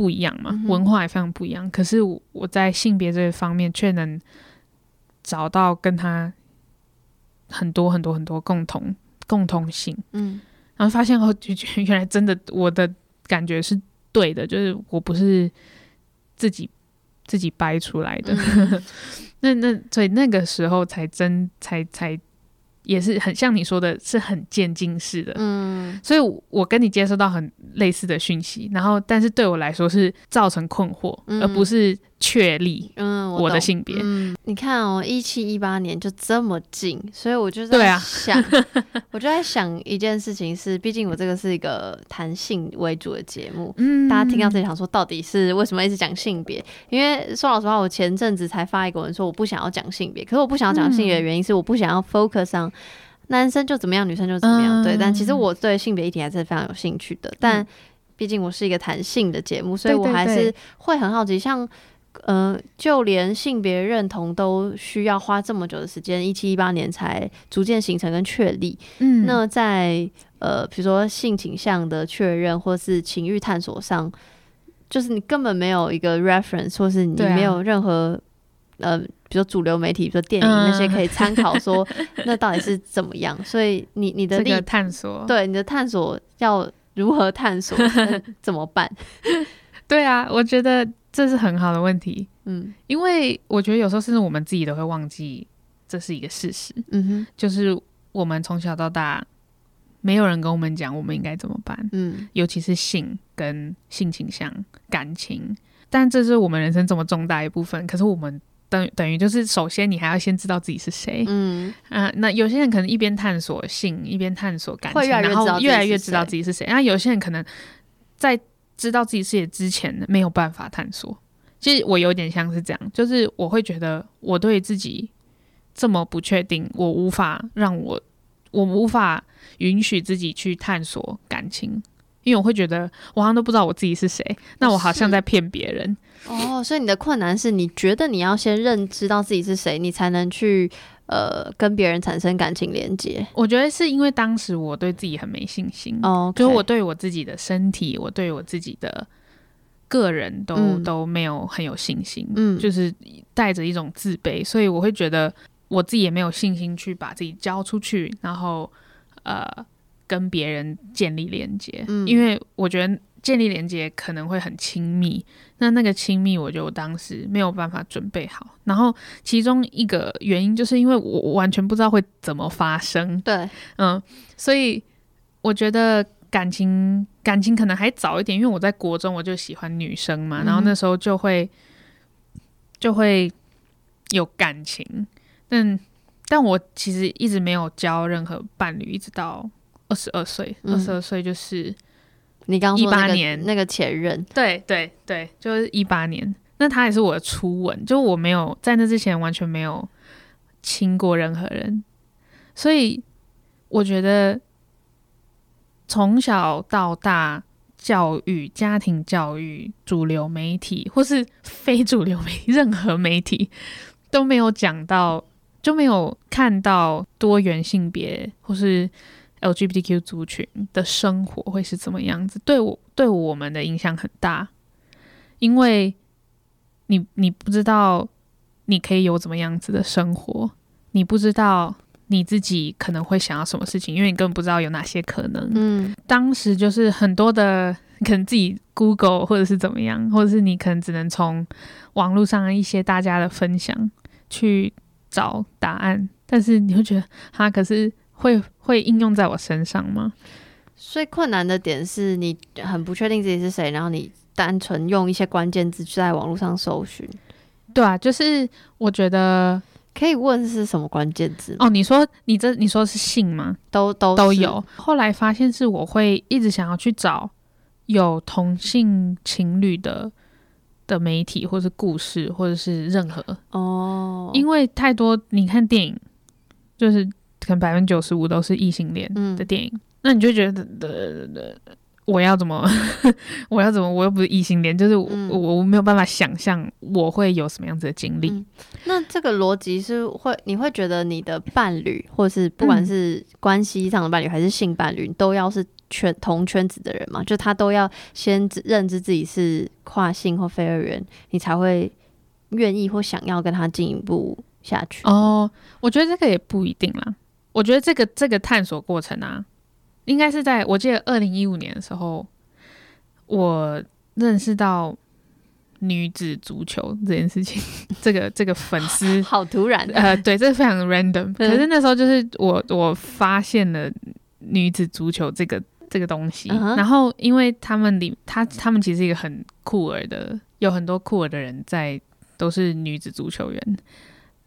不一样嘛，嗯文化也非常不一样，可是我我在性别这一方面却能找到跟他很多很多很多共同共同性，嗯。然后发现哦，原来真的我的感觉是对的，就是我不是自己自己掰出来的。嗯。那那所以那个时候才真才才也是很像你说的，是很渐进式的。嗯所以我，跟你接收到很类似的讯息，然后但是对我来说是造成困惑，嗯而不是确立嗯，我的性别。嗯，你看哦，一七一八年就这么近，所以我就在想，我就在想一件事情是，毕竟我这个是一个谈性为主的节目，嗯大家听到这里想说，到底是为什么一直讲性别？因为说老实话，我前阵子才发一个文说我不想要讲性别，可是我不想要讲性别的原因是我不想要 focus on 男生就怎么样，女生就怎么样。嗯对，但其实我对性别议题还是非常有兴趣的，但毕竟我是一个谈性的节目，所以我还是会很好奇，像。呃，就连性别认同都需要花这么久的时间，一七一八年才逐渐形成跟确立。嗯那在呃，比如说性倾向的确认，或是情欲探索上，就是你根本没有一个 reference，或是你没有任何、呃，比如说主流媒体，比如说电影、嗯那些可以参考，说那到底是怎么样？所以你你的立、这个探索，对你的探索要如何探索，怎么办？对啊，我觉得这是很好的问题，嗯。因为我觉得有时候甚至我们自己都会忘记这是一个事实，嗯哼。就是我们从小到大没有人跟我们讲我们应该怎么办，嗯。尤其是性跟性倾向、感情，但这是我们人生这么重大一部分，可是我们。等等于就是，首先你还要先知道自己是谁，嗯。啊、那有些人可能一边探索性，一边探索感情，越越然后越来越知道自己是谁。那有些人可能在知道自己是谁之前没有办法探索。其实我有点像是这样，就是我会觉得我对自己这么不确定，我无法让我我无法允许自己去探索感情，因为我会觉得我好像都不知道我自己是谁，那我好像在骗别人。哦，所以你的困难是你觉得你要先认知到自己是谁，你才能去呃跟别人产生感情连接。我觉得是因为当时我对自己很没信心，哦，就是我对我自己的身体，我对我自己的个人都、嗯。都没有很有信心，嗯。就是带着一种自卑，所以我会觉得我自己也没有信心去把自己交出去，然后呃跟别人建立连接，嗯。因为我觉得建立连接可能会很亲密，那那个亲密，我觉得我当时没有办法准备好。然后其中一个原因就是因为我我完全不知道会怎么发生，对，嗯，所以我觉得感情感情可能还早一点，因为我在国中我就喜欢女生嘛，然后那时候就会就会有感情，但但我其实一直没有交任何伴侣，一直到二十二岁，嗯二十二岁就是你刚刚说那18年。那个前任，对对对，就是一八年，那他也是我的初吻，就我没有在那之前完全没有亲过任何人，所以我觉得从小到大教育、家庭教育、主流媒体或是非主流媒，任何媒体都没有讲到，就没有看到多元性别或是 LGBTQ 族群的生活会是怎么样子，对我对我们的影响很大，因为你你不知道你可以有怎么样子的生活，你不知道你自己可能会想要什么事情，因为你根本不知道有哪些可能。嗯。当时就是很多的可能自己 Google 或者是怎么样，或者是你可能只能从网络上一些大家的分享去找答案，但是你会觉得哈，可是会会应用在我身上吗？最困难的点是你很不确定自己是谁，然后你单纯用一些关键字在网络上搜寻，对啊，就是我觉得可以问是什么关键字？哦，你说你这你说是性吗？都都都有。后来发现是我会一直想要去找有同性情侣的的媒体，或是故事，或者是任何，哦，因为太多你看电影，就是可能百分之九十五都是异性恋嗯的电影，那你就觉得呃。我要怎么？我要怎么？我又不是异性恋，就是我、嗯我我没有办法想象我会有什么样子的经历。嗯那这个逻辑是会，你会觉得你的伴侣，或是不管嗯是关系上的伴侣还是性伴侣，都要是圈同圈子的人嘛？就他都要先认知自己是跨性或非二元，你才会愿意或想要跟他进一步下去。哦，我觉得这个也不一定啦。我觉得这个这个探索过程啊，应该是在我记得二零一五年的时候，我认识到女子足球这件事情，这个这个粉丝。好突然，呃，对，这非常 random。可是那时候就是我我发现了女子足球这个这个东西，然后因为他们里他他们其实是一个很酷儿的，有很多酷儿的人在都是女子足球员，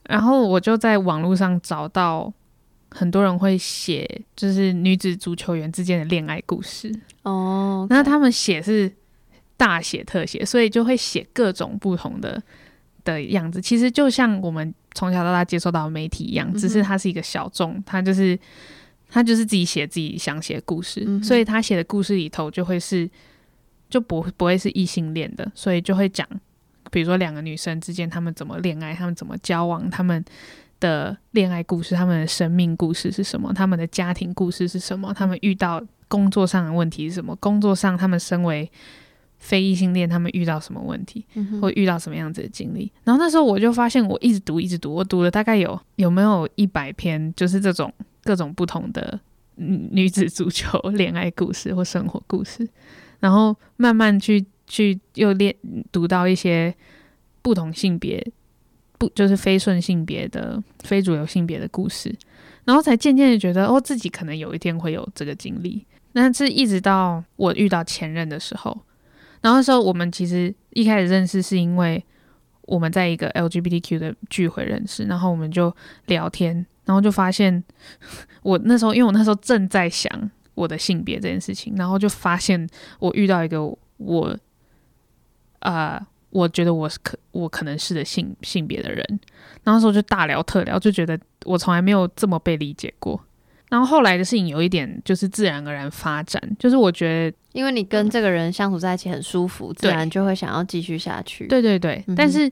然后我就在网络上找到很多人会写就是女子足球员之间的恋爱故事，哦，那他们写是大写特写，所以就会写各种不同的的样子。其实就像我们从小到大接受到的媒体一样，只是它是一个小众，它就是他就是自己写自己想写的故事，所以他写的故事里头就会是就不不会是异性恋的，所以就会讲，比如说两个女生之间她们怎么恋爱，她们怎么交往，她们。的恋爱故事，他们的生命故事是什么？他们的家庭故事是什么？他们遇到工作上的问题是什么？工作上，他们身为非异性恋，他们遇到什么问题，嗯或遇到什么样子的经历？然后那时候我就发现，我一直读，一直读，我读了大概有有没有一百篇，就是这种各种不同的嗯女子足球恋爱故事或生活故事，然后慢慢去去又练读到一些不同性别。就是非顺性别的、非主流性别的故事，然后才渐渐的觉得，哦，自己可能有一天会有这个经历。那是一直到我遇到前任的时候，然后那时候我们其实一开始认识是因为我们在一个 LGBTQ 的聚会认识，然后我们就聊天，然后就发现我那时候，因为我那时候正在想我的性别这件事情，然后就发现我遇到一个我，呃，我觉得我是可我可能是的性性别的人，然后那时候就大聊特聊，就觉得我从来没有这么被理解过。然后后来的事情有一点就是自然而然发展，就是我觉得因为你跟这个人相处在一起很舒服，自然就会想要继续下去。，对对对，嗯但是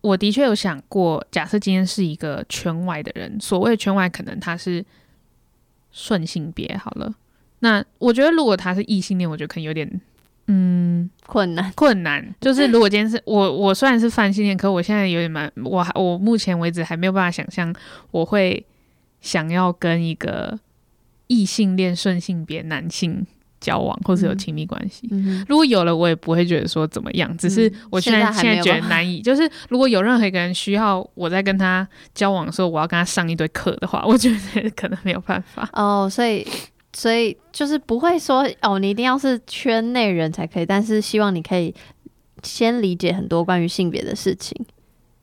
我的确有想过，假设今天是一个圈外的人，所谓圈外，可能他是顺性别好了。那我觉得，如果他是异性恋，我觉得可能有点嗯困难。困难。就是如果今天是我，我虽然是泛性恋，可我现在有点蛮，我还我目前为止还没有办法想象我会想要跟一个异性恋顺性别男性交往或是有嗯亲密关系。如果有了，我也不会觉得说怎么样，只是嗯我现在、现在还现在觉得难以。就是如果有任何一个人需要我在跟他交往的时候，我要跟他上一堆课的话，我觉得可能没有办法。哦，所以所以就是不会说哦，你一定要是圈内人才可以，但是希望你可以先理解很多关于性别的事情。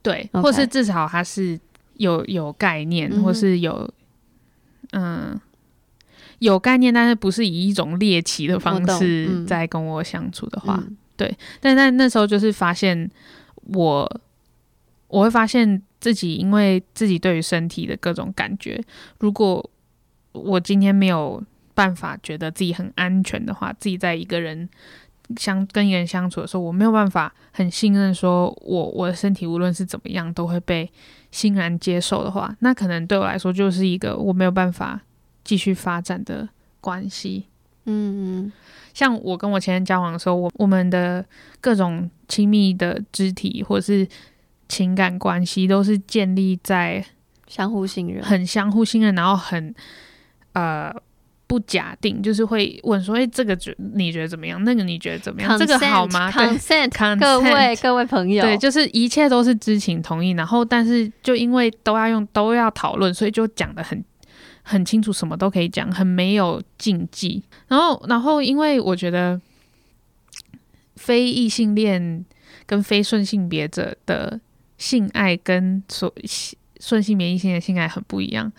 对或是至少他是有有概念，嗯或是有嗯。有概念，但是不是以一种猎奇的方式嗯在跟我相处的话，嗯但在那时候就是发现我，我会发现自己因为自己对于身体的各种感觉，如果我今天没有办法觉得自己很安全的话，自己在一个人相跟一个人相处的时候，我没有办法很信任说我我的身体无论是怎么样都会被欣然接受的话，那可能对我来说就是一个我没有办法继续发展的关系。嗯嗯像我跟我前任交往的时候，我我们的各种亲密的肢体或者是情感关系，都是建立在相互信任。很相互信任，然后很呃不假定，就是会问说：“哎、这个觉你觉得怎么样？那个你觉得怎么样？这个好吗？” Consent，，consent 各位各位朋友，对，就是一切都是知情同意，然后但是就因为都要用都要讨论，所以就讲的很很清楚，什么都可以讲，很没有禁忌。然后，然后因为我觉得非异性恋跟非顺性别者的性爱跟所顺性别异性的性爱很不一样，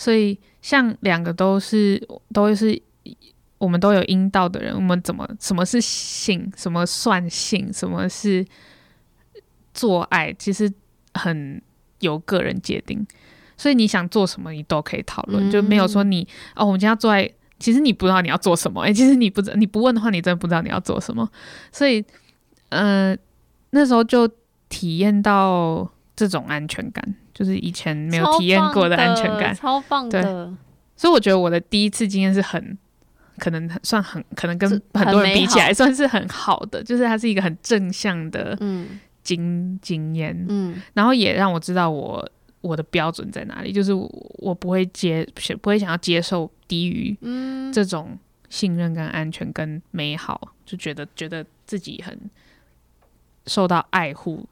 所以像两个都是都是。我们都有阴道的人，我们怎么什么是性，什么算性，什么是做爱，其实很由个人界定。所以你想做什么，你都可以讨论，嗯就没有说你哦，我们今天要做爱，其实你不知道你要做什么。哎、其实你不知你不问的话，你真的不知道你要做什么。所以，呃，那时候就体验到这种安全感，就是以前没有体验过的安全感。超棒的。所以我觉得我的第一次经验是很，可能算很，可能跟很多人比起来算是很好的，就是它是一个很正向的嗯经经验，嗯然后也让我知道我我的标准在哪里，就是我我不会接不会想要接受低于嗯，这种信任跟安全跟美好，就觉得觉得自己很受到爱护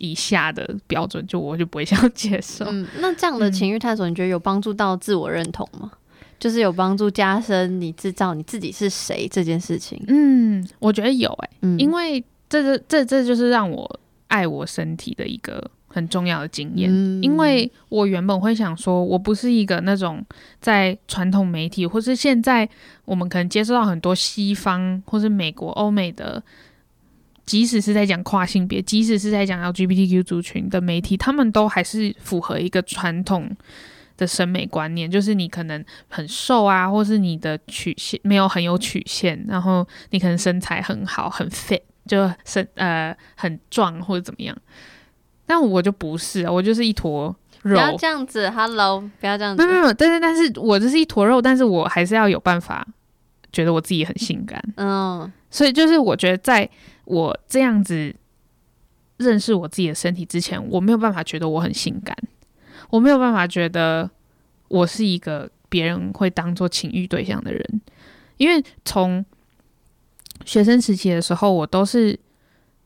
以下的标准，就我就不会想要接受。嗯，那这样的嗯情欲探索，你觉得有帮助到自我认同吗？就是有帮助加深你制造你自己是谁这件事情。嗯，我觉得有诶、嗯，因为这这这这就是让我爱我身体的一个很重要的经验。嗯因为我原本会想说，我不是一个那种在传统媒体，或是现在我们可能接受到很多西方或是美国、欧美的，即使是在讲跨性别，即使是在讲 LGBTQ 族群的媒体，他们都还是符合一个传统的审美观念，就是你可能很瘦啊，或是你的曲线没有很有曲线，然后你可能身材很好，很 fit，就身呃很壮或者怎么样。但我就不是啊，我就是一坨肉。不要这样子，Hello，不要这样子没有。没有，但是但是我就是一坨肉，但是我还是要有办法觉得我自己很性感。嗯所以就是我觉得，在我这样子认识我自己的身体之前，我没有办法觉得我很性感，我没有办法觉得我是一个别人会当做情欲对象的人，因为从学生时期的时候，我都是。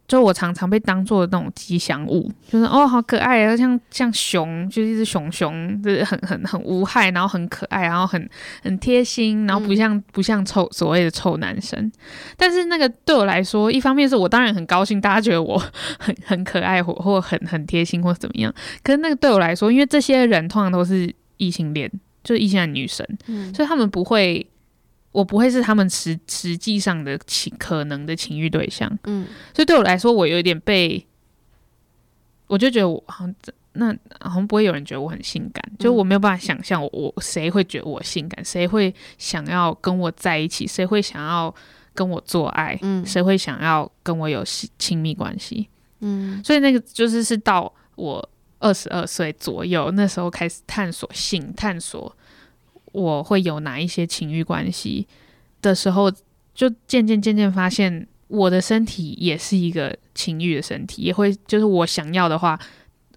就我常常被当做那种吉祥物，就是哦，好可爱啊，像像熊，就是一只熊熊，就是很很很无害，然后很可爱，然后很很贴心，然后不像、不像臭所谓的臭男生。但是那个对我来说，一方面是我当然很高兴，大家觉得我很 很可爱或或很很贴心或怎么样。可是那个对我来说，因为这些人通常都是异性恋，就是异性恋女生，嗯所以他们不会，我不会是他们实实际上的情可能的情欲对象。嗯。所以对我来说，我有一点被，我就觉得我好像那好像不会有人觉得我很性感，就我没有办法想象我我谁会觉得我性感，谁会想要跟我在一起，谁会想要跟我做爱，嗯。谁会想要跟我有亲亲密关系。嗯。所以那个就是是到我二十二岁左右，那时候开始探索性，探索我会有哪一些情欲关系的时候，就渐渐渐渐发现我的身体也是一个情欲的身体，也会就是我想要的话，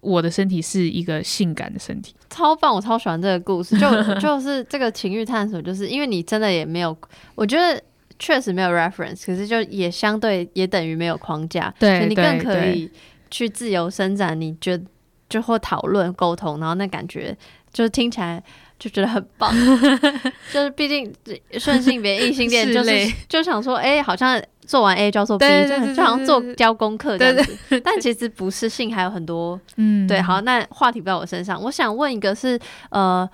我的身体是一个性感的身体。超棒，我超喜欢这个故事。就 就是这个情欲探索，就是因为你真的也没有，我觉得确实没有 reference，可是就也相对也等于没有框架，对你更可以去自由伸展，你觉得就或讨论沟通，然后那感觉就是听起来就觉得很棒，就是毕竟顺性别异性恋 就是就想说，哎、好像做完 A 就要做 B，就就好像做交功课这样子，但其实不是性还有很多嗯，对，好，那话题不在我身上。我想问一个是，呃，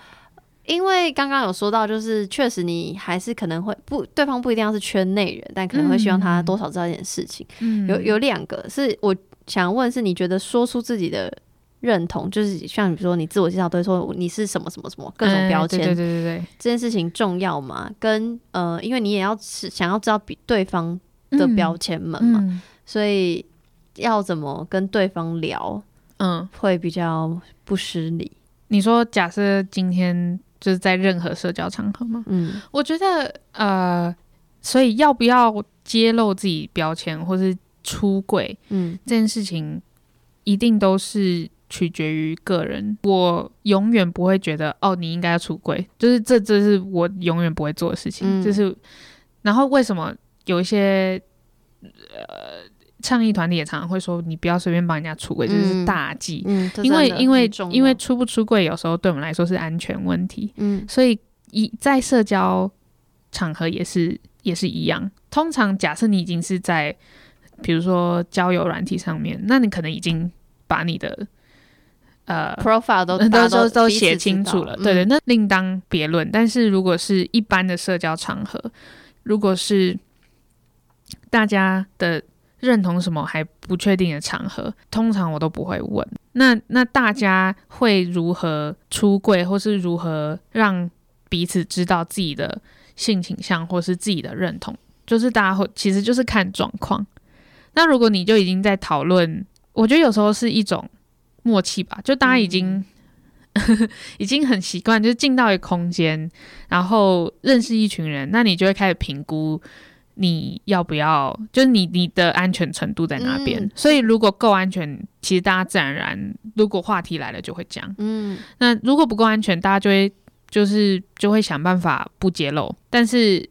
因为刚刚有说到，就是确实你还是可能会不，对方不一定要是圈内人，但可能会希望他多少知道一点事情。嗯。有有两个是我想问，是你觉得说出自己的认同，就是像比如说你自我介绍都会说你是什么什么什么各种标签，哎对对对对对这件事情重要吗？跟呃，因为你也要是想要知道比对方的标签们嘛，嗯所以要怎么跟对方聊嗯，会比较不失礼。你说假设今天就是在任何社交场合吗？嗯我觉得呃，所以要不要揭露自己标签或是出柜嗯这件事情，一定都是取决于个人。我永远不会觉得哦，你应该要出柜，就是这这是我永远不会做的事情。嗯就是，然后为什么有一些呃倡议团体也常常会说，你不要随便帮人家出柜，这是嗯大忌。嗯，因为因为因为出不出柜，有时候对我们来说是安全问题。嗯所以一在社交场合也是也是一样。通常假设你已经是在比如说交友软体上面，那你可能已经把你的呃 profile 都都都都写清楚了，对对，嗯那另当别论。但是如果是一般的社交场合，如果是大家的认同什么还不确定的场合，通常我都不会问。那那大家会如何出柜，或是如何让彼此知道自己的性倾向或是自己的认同？就是大家会其实就是看状况。那如果你就已经在讨论，我觉得有时候是一种默契吧，就大家已经、已经很习惯，就是进到一个空间，然后认识一群人，那你就会开始评估你要不要，就是你你的安全程度在哪边。嗯所以如果够安全，其实大家自然而然，如果话题来了就会讲。嗯那如果不够安全，大家就会就是就会想办法不揭露，但是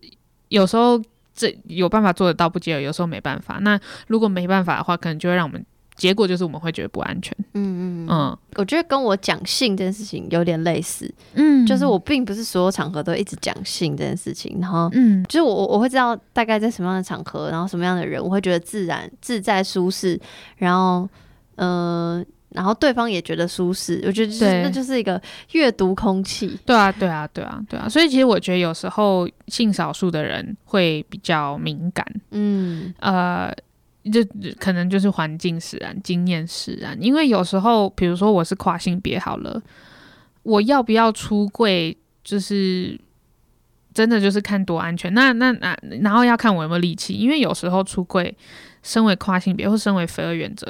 有时候这有办法做得到不揭露，有时候没办法。那如果没办法的话，可能就会让我们结果就是我们会觉得不安全。嗯嗯嗯，嗯。我觉得跟我讲性这件事情有点类似，嗯。就是我并不是所有场合都一直讲性这件事情，然后嗯。就是我我我会知道大概在什么样的场合，然后什么样的人，我会觉得自然、自在、舒适，然后嗯、呃然后对方也觉得舒适，我觉得就是那就是一个阅读空气。对啊，对啊，对啊，对啊，所以其实我觉得有时候性少数的人会比较敏感，嗯。呃，就可能就是环境使然、经验使然。因为有时候，比如说我是跨性别好了，我要不要出柜，就是真的就是看多安全。那那那，然后要看我有没有力气，因为有时候出柜，身为跨性别或身为非二原则。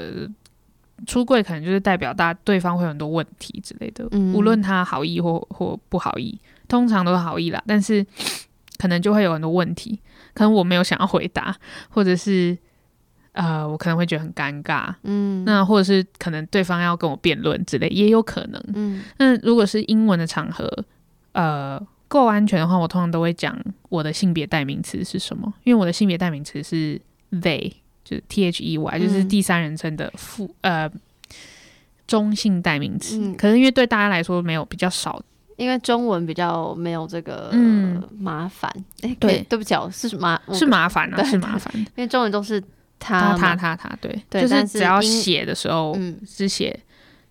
出柜可能就是代表大对方会有很多问题之类的，嗯无论他好意或或不好意，通常都是好意啦，但是 可能就会有很多问题，可能我没有想要回答，或者是呃，我可能会觉得很尴尬，嗯。那或者是可能对方要跟我辩论之类，也有可能。嗯。那如果是英文的场合，呃，够安全的话，我通常都会讲我的性别代名词是什么，因为我的性别代名词是 they，就是 T H E Y，就是嗯。第三人称的副、呃中性代名词。嗯。可是因为对大家来说没有比较少，因为中文比较没有这个嗯。麻烦，哎、对。对不起哦，是麻是麻烦啊，是麻烦。因为中文都是他他他他他，对，对就是只要写的时候嗯是写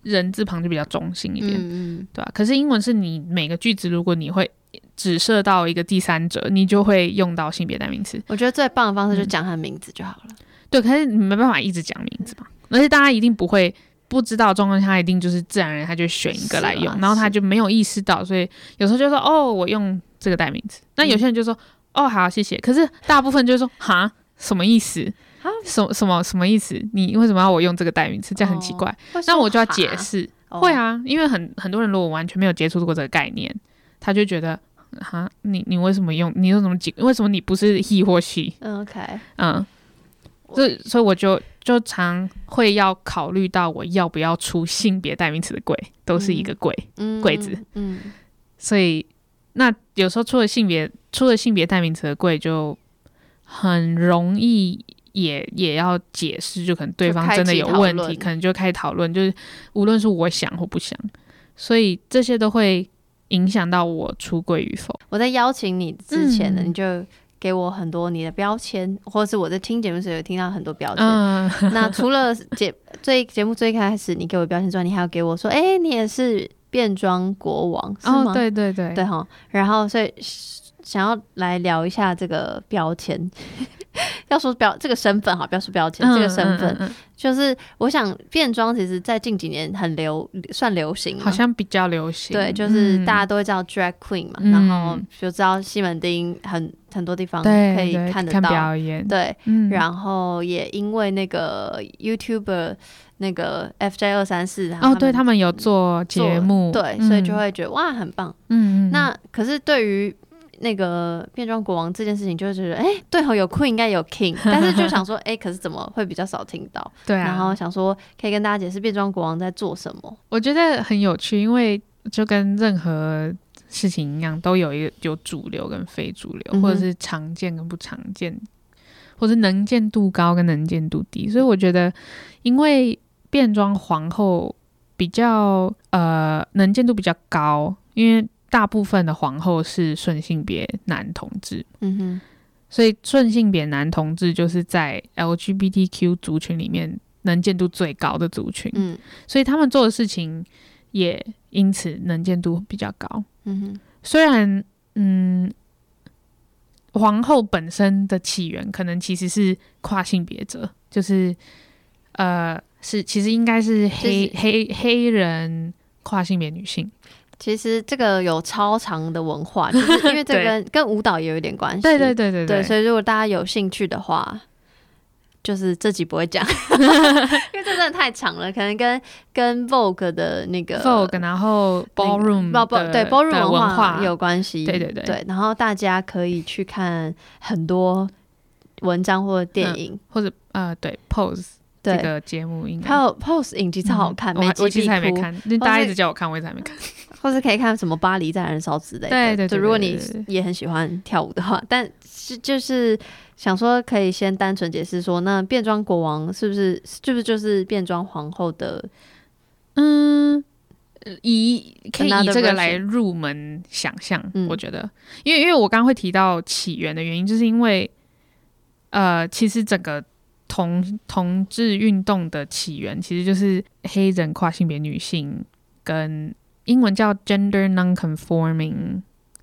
人字旁就比较中性一点，嗯嗯对吧、可是英文是你每个句子，如果你会指涉到一个第三者，你就会用到性别代名词。我觉得最棒的方式就嗯讲他的名字就好了。对，可是你没办法一直讲名字嘛，而且大家一定不会不知道的状况下，他一定就是自然而然他就选一个来用啊，然后他就没有意识到，所以有时候就说哦，我用这个代名词。那有些人就说、哦，好，谢谢。可是大部分就说哈，什么意思？啊什什么什么意思？你为什么要我用这个代名词？这样很奇怪。那我就要解释。哦会，啊，因为很很多人如果完全没有接触过这个概念，他就觉得哈，你你为什么用？你用什么解？为什么你不是 he 或 she？嗯，OK，嗯，所以所以我就就常会要考虑到我要不要出性别代名词的柜，都是一个柜，嗯柜子，嗯所以那有时候出了性别出了性别代名词的柜就很容易也也要解释，就可能对方真的有问题，可能就开始讨论，就是无论是我想或不想，所以这些都会影响到我出柜与否。我在邀请你之前呢，嗯你就给我很多你的标签，或者是我在听节目时有听到很多标签。嗯，那除了节最节目最开始你给我标签之外，你还要给我说，哎、你也是变装国王是吗？哦，对对对，对哈，然后所以想要来聊一下这个标签，要说标这个身份哈，不要说标签，嗯这个身份、嗯嗯就是我想变装，其实在近几年很流，算流行好像比较流行。对，就是嗯大家都会叫 drag queen 嘛，嗯。然后就知道西门町很很多地方可以看看得到，表演，对，嗯，然后也因为那个 YouTuber 那个 FJ 二三四，哦，对他们有做做节目，对，所以就嗯会觉得哇很棒。嗯嗯，那可是对于那个变装国王这件事情，就会觉得哎、对哦，有 queen 应该有 king，但是就想说哎、可是怎么会比较少听到？对啊，然后想说可以跟大家解释变装国王在做什么。我觉得很有趣，因为就跟任何事情一样，都有一个有主流跟非主流，嗯或者是常见跟不常见，或者能见度高跟能见度低。所以我觉得，因为变装皇后比较呃能见度比较高，因为大部分的皇后是顺性别男同志，嗯哼，所以顺性别男同志就是在 LGBTQ 族群里面能见度最高的族群。嗯所以他们做的事情也因此能见度比较高。嗯哼，虽然，嗯，皇后本身的起源可能其实是跨性别者，就是呃，是其实应该是黑、就是黑黑人跨性别女性。其实这个有超长的文化，就是因为这对。跟跟舞蹈也有一点关系。对对对对对，所以如果大家有兴趣的话，就是这集不会讲，因为这真的太长了，可能跟跟 Vogue 的那个 Vogue，然后 ballroom 包包的对 ballroom 文化。有关系。对对对。对，然后大家可以去看很多文章或者电影，或者呃对 pose 对，这个节目应该。还有 Pose 影集超好看，嗯我每集我其实还没看，因为大家一直叫我看，我一直还没看。或是可以看什么巴黎在燃烧之类的。对对对就如果你也很喜欢跳舞的话，但是就是想说可以先单纯解释说，那变装国王是不是是不是就是变装皇后的？嗯，呃以可以以这个来入门想象，嗯我觉得，因为因为我刚刚会提到起源的原因，就是因为呃，其实整个同同志运动的起源其实就是黑人跨性别女性跟英文叫 gender non-conforming，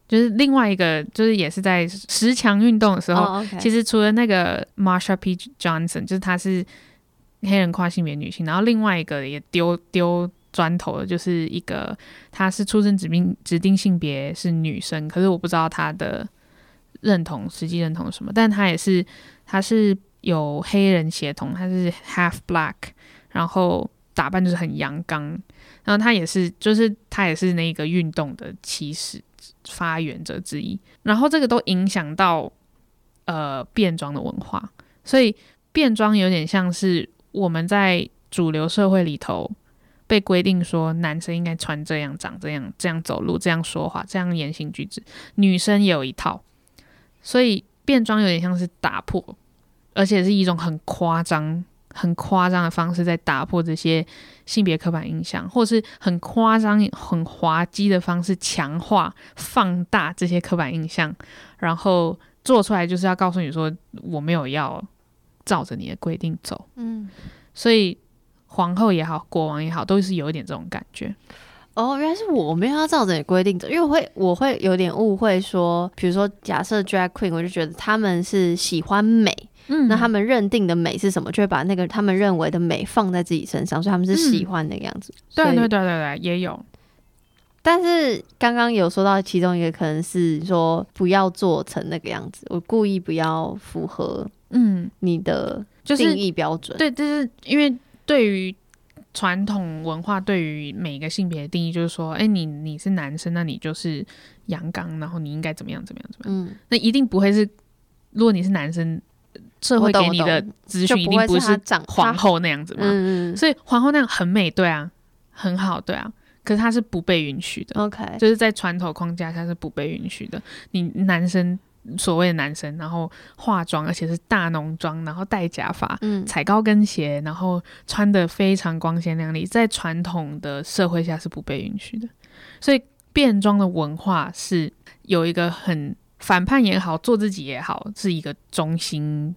就是另外一个就是也是在十强运动的时候，其实除了那个 Marsha P. Johnson，就是她是黑人跨性别女性，然后另外一个也丢丢砖头的，就是一个她是出生指定指定性别是女生，可是我不知道她的认同实际认同是什么，但她也是她是有黑人血统，她是 half black，然后打扮就是很阳刚，然后她也是就是她也是那个运动的起始发源者之一，然后这个都影响到呃变装的文化，所以变装有点像是我们在主流社会里头被规定说男生应该穿这样、长这样、这样走路、这样说话、这样言行举止，女生也有一套，所以变装有点像是打破，而且是一种很夸张。很夸张的方式在打破这些性别刻板印象，或是很夸张、很滑稽的方式强化、放大这些刻板印象，然后做出来就是要告诉你说我没有要照着你的规定走，嗯，所以皇后也好，国王也好，都是有一点这种感觉。哦，原来是我没有要照着你规定走，因为我会我会有点误会说，比如说假设 drag queen，我就觉得他们是喜欢美，嗯。那他们认定的美是什么，就会把那个他们认为的美放在自己身上，所以他们是喜欢那个样子。对对对对对，也有，但是刚刚有说到其中一个可能是说不要做成那个样子，我故意不要符合嗯，你的就是定义标准。对，就是因为对于传统文化对于每个性别的定义，就是说，哎，你你是男生，那你就是阳刚，然后你应该怎么样怎么样怎么样，嗯，那一定不会是，如果你是男生，社会给你的资讯一定不是长皇后那样子嘛，嗯嗯所以皇后那样很美，对啊，很好，对啊，可是她是不被允许的。，OK，就是在传统框架下是不被允许的。你男生所谓的男生，然后化妆，而且是大浓妆，然后戴假发，嗯踩高跟鞋，然后穿的非常光鲜亮丽，在传统的社会下是不被允许的。所以变装的文化是有一个很反叛也好，做自己也好，是一个中心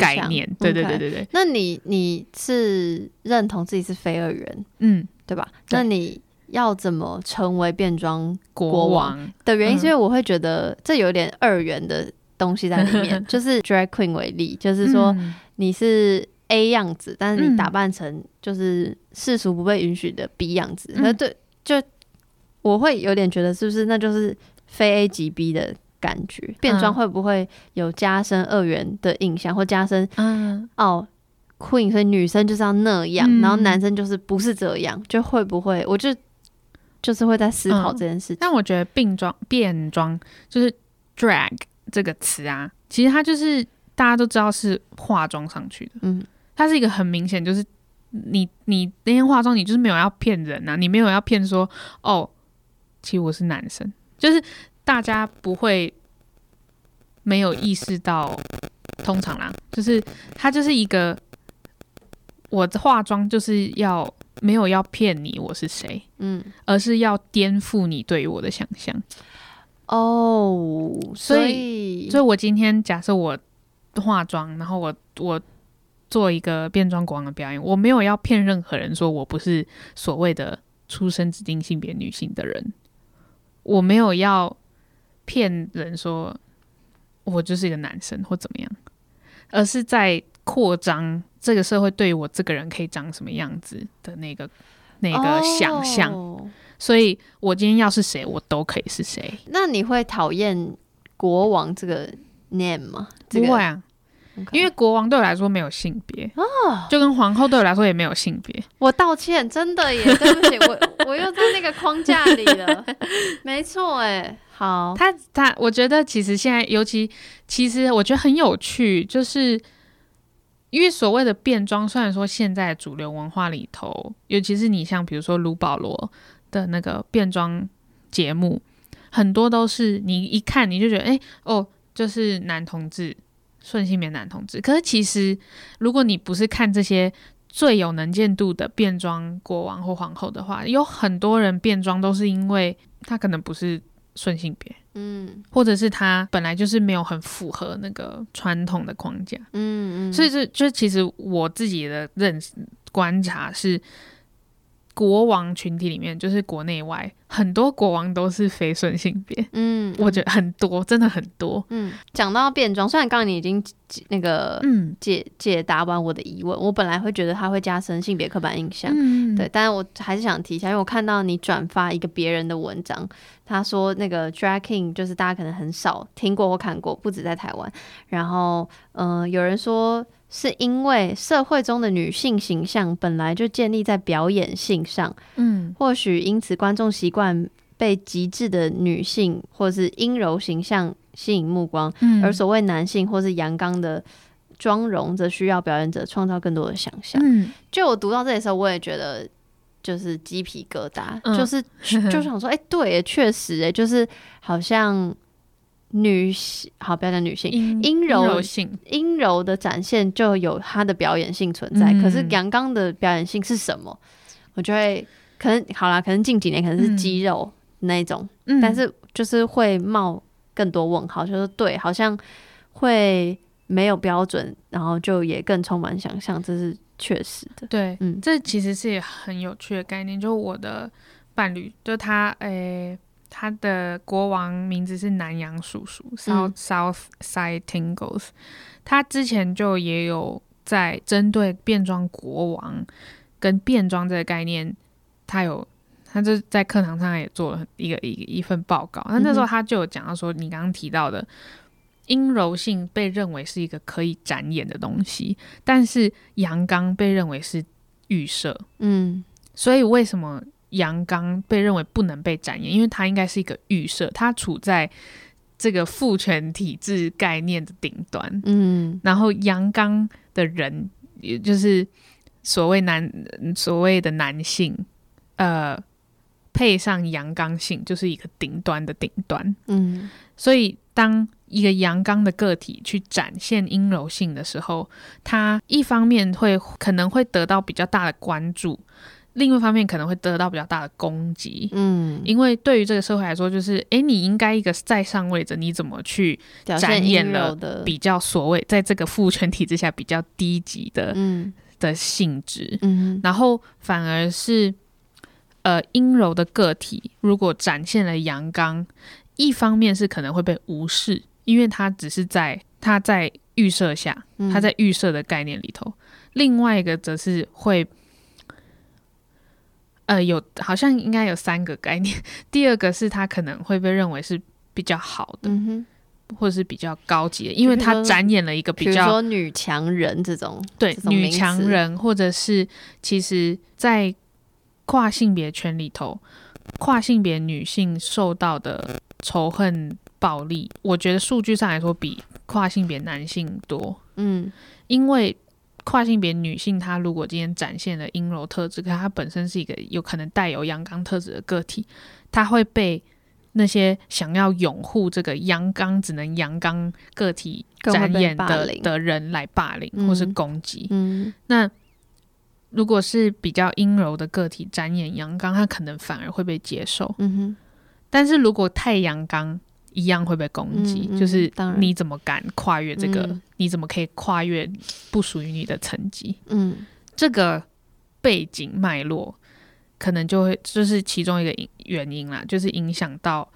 概念。对对对对对，那你你是认同自己是非二元，嗯，对吧？那你要怎么成为变装国国王。王的原因，嗯是因为我会觉得这有点二元的东西在里面。就是 drag queen 为例，就是说嗯。你是 A 样子，但是你嗯打扮成就是世俗不被允许的 B 样子，嗯。对，就我会有点觉得，是不是那就是非 A 级 B 的感觉？变装嗯会不会有加深二元的印象，或加深嗯，哦，queen 所以女生就是要那样，嗯然后男生就是不是这样，就会不会？我就就是会在思考嗯这件事情。但我觉得变装变装就是 drag 这个词啊，其实它就是大家都知道是化妆上去的，嗯它是一个很明显就是你你那天化妆，你就是没有要骗人啊，你没有要骗说哦，其实我是男生，就是大家不会没有意识到，通常啦，就是它就是一个我的化妆就是要没有要骗你我是谁，嗯，而是要颠覆你对于我的想象。哦，所以所以我今天假设我化妆，然后我我做一个变装国王的表演，我没有要骗任何人说我不是所谓的出生指定性别女性的人，我没有要骗人说我就是一个男生或怎么样，而是在扩张这个社会对于我这个人可以长什么样子的那个那个想象。哦所以我今天要是谁，我都可以是谁。那你会讨厌国王这个 name 吗？这个不会啊因为国王对我来说没有性别就跟皇后对我来说也没有性别。我道歉，真的耶，对不起，我 我又在那个框架里了，没错，哎，好，他他，我觉得其实现在，尤其其实我觉得很有趣，就是因为所谓的变装，虽然说现在主流文化里头，尤其是你像比如说卢保罗的那个变装节目，很多都是你一看你就觉得，哎、哦，就是男同志，顺性别男同志。可是其实，如果你不是看这些最有能见度的变装国王或皇后的话，有很多人变装都是因为他可能不是顺性别。嗯或者是他本来就是没有很符合那个传统的框架，嗯嗯，所以这就其实我自己的认识观察是，国王群体里面，就是国内外很多国王都是非顺性别，嗯，我觉得很多，真的很多。嗯，讲到变装，虽然刚刚你已经那个嗯。解解答完我的疑问，我本来会觉得它会加深性别刻板印象，嗯，对，但是我还是想提一下，因为我看到你转发一个别人的文章，他说那个 drag king 就是大家可能很少听过或看过，不止在台湾。然后，嗯、有人说是因为社会中的女性形象本来就建立在表演性上，嗯或许因此观众习惯被极致的女性或是阴柔形象吸引目光，嗯而所谓男性或是阳刚的妆容，则需要表演者创造更多的想象。嗯就我读到这里的时候，我也觉得就是鸡皮疙瘩，嗯。就是 就想说，哎、对耶，确实，哎，就是好像女性，好，不要讲女性，阴阴柔柔性，阴柔的展现就有它的表演性存在，嗯。可是阳刚的表演性是什么？我就会可能好啦，可能近几年可能是嗯。肌肉那一种，嗯。但是就是会冒更多问号，就是对，好像会没有标准，然后就也更充满想象，这是确实的。对，嗯这其实是很有趣的概念。就我的伴侣，就他，诶、他的国王名字是南洋叔叔嗯 （South、South Side Tingles）。他之前就也有在针对变装国王跟变装这个概念，他有他就在课堂上也做了一个一一份报告。那那时候他就有讲到说，你刚刚提到的。阴柔性被认为是一个可以展演的东西，但是阳刚被认为是预设，嗯。所以为什么阳刚被认为不能被展演？因为它应该是一个预设，它处在这个父权体制概念的顶端，嗯。然后阳刚的人，也就是所谓男所谓的男性，呃，配上阳刚性，就是一个顶端的顶端。嗯。所以当一个阳刚的个体去展现阴柔性的时候，他一方面会可能会得到比较大的关注，另一方面可能会得到比较大的攻击。嗯，因为对于这个社会来说，就是诶，你应该一个在上位者，你怎么去展演了比较所谓在这个父权体制下比较低级的、嗯的性质？嗯然后反而是呃阴柔的个体，如果展现了阳刚，一方面是可能会被无视，因为他只是在他在预设下，嗯他在预设的概念里头；另外一个则是会。呃，有好像应该有三个概念。第二个是他可能会被认为是比较好的，嗯，或者是比较高级的，因为他展演了一个比较说女强人这种，对女强人，或者是其实，在跨性别圈里头，跨性别女性受到的仇恨暴力，我觉得数据上来说比跨性别男性多，嗯。因为跨性别女性她如果今天展现了阴柔特质，可她本身是一个有可能带有阳刚特质的个体，她会被。那些想要拥护这个阳刚只能阳刚个体展演的的人来霸凌嗯或是攻击，嗯。那如果是比较阴柔的个体展演阳刚，他可能反而会被接受。嗯哼，但是如果太阳刚，一样会被攻击。嗯嗯就是你怎么敢跨越这个？嗯你怎么可以跨越不属于你的层级？嗯这个背景脉络，可能就会就是其中一个原因啦，就是影响到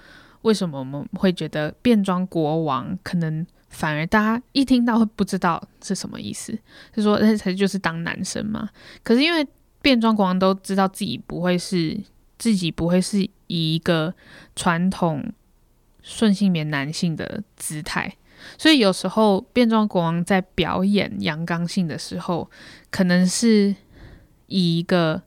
为什么我们会觉得变装国王可能反而大家一听到会不知道是什么意思，就说那才就是当男生嘛。可是因为变装国王都知道自己不会是自己不会是以一个传统顺性别男性的姿态。所以有时候变装国王在表演阳刚性的时候，可能是以一个，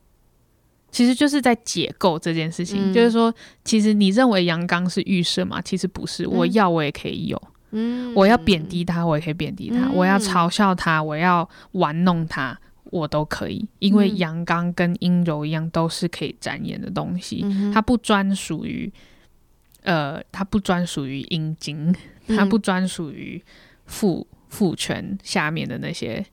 其实就是在解构这件事情，嗯就是说，其实你认为阳刚是预设嘛？其实不是，我嗯要我也可以有，嗯，我要贬低他，我也可以贬低他，嗯我要嘲笑他，我要玩弄他。我都可以，因为嗯阳刚跟阴柔一样，都是可以展演的东西。嗯，它不专属于，呃，它不专属于阴茎，它嗯不专属于父父权下面的那些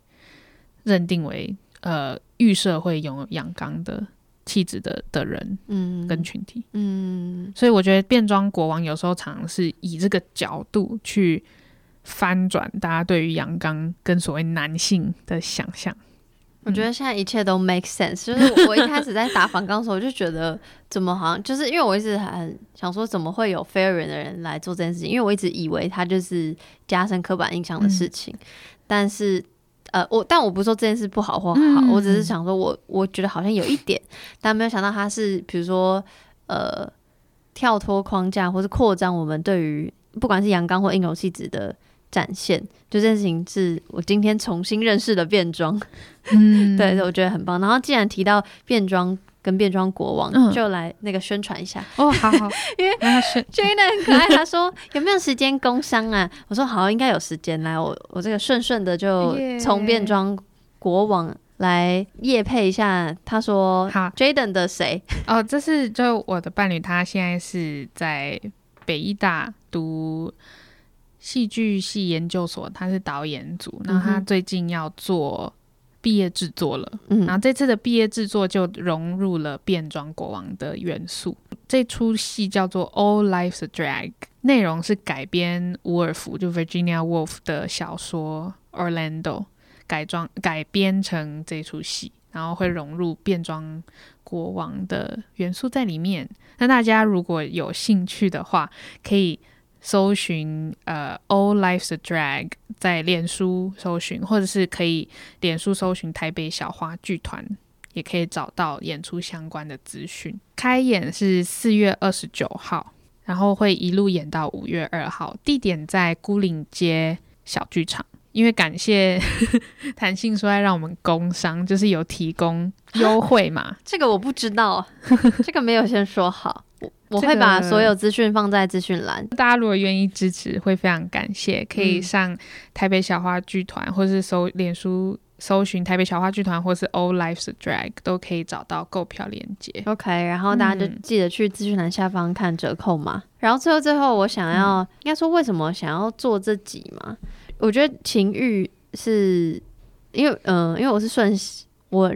认定为呃预设会拥有阳刚的气质的的人嗯跟群体。嗯所以我觉得变装国王有时候常常是以这个角度去翻转大家对于阳刚跟所谓男性的想象。我觉得现在一切都 make sense。就是我我一开始在打反纲的时候，我就觉得怎么好像就是因为我一直很想说，怎么会有非二元的人来做这件事情？因为我一直以为他就是加深刻板印象的事情。但是呃，我但我不是说这件事不好或好，嗯我只是想说我我觉得好像有一点，但没有想到他是比如说呃跳脱框架或是扩张我们对于不管是阳刚或阴柔气质的。展现，就这件事情是我今天重新认识的变装，嗯 对，我觉得很棒。然后既然提到变装跟变装国王，嗯就来那个宣传一下。哦，好好，因为然后是 Jane 很可爱，他说有没有时间工商啊？我说好，应该有时间。来，我我这个顺顺的就从变装国王来夜配一下。他说好 Jaden 的谁？哦，这是就我的伴侣，他现在是在北医大读戏剧系研究所，他是导演组，然后他最近要做毕业制作了，嗯然后这次的毕业制作就融入了变装国王的元素。这出戏叫做《All Life's a Drag》，内容是改编伍尔夫就 Virginia Woolf 的小说《Orlando》，改装改编成这出戏，然后会融入变装国王的元素在里面。那大家如果有兴趣的话，可以搜寻呃《All Life's Drag》在脸书搜寻，或者是可以脸书搜寻台北小花剧团，也可以找到演出相关的资讯。开演是四月二十九号，然后会一路演到五月二号，地点在孤岭街小剧场。因为感谢 弹性说爱让我们工商，就是有提供优惠嘛，这个我不知道，这个没有先说好。我会把所有资讯放在资讯栏。大家如果愿意支持，会非常感谢。可以嗯上台北小花剧团，或是搜脸书搜寻台北小花剧团或是 All Lives Drag 都可以找到购票链接。OK，然后大家就嗯记得去资讯栏下方看折扣嘛。然后最后最后，我想要、应该说为什么想要做这集嘛？我觉得情欲是因为嗯、因为我是顺我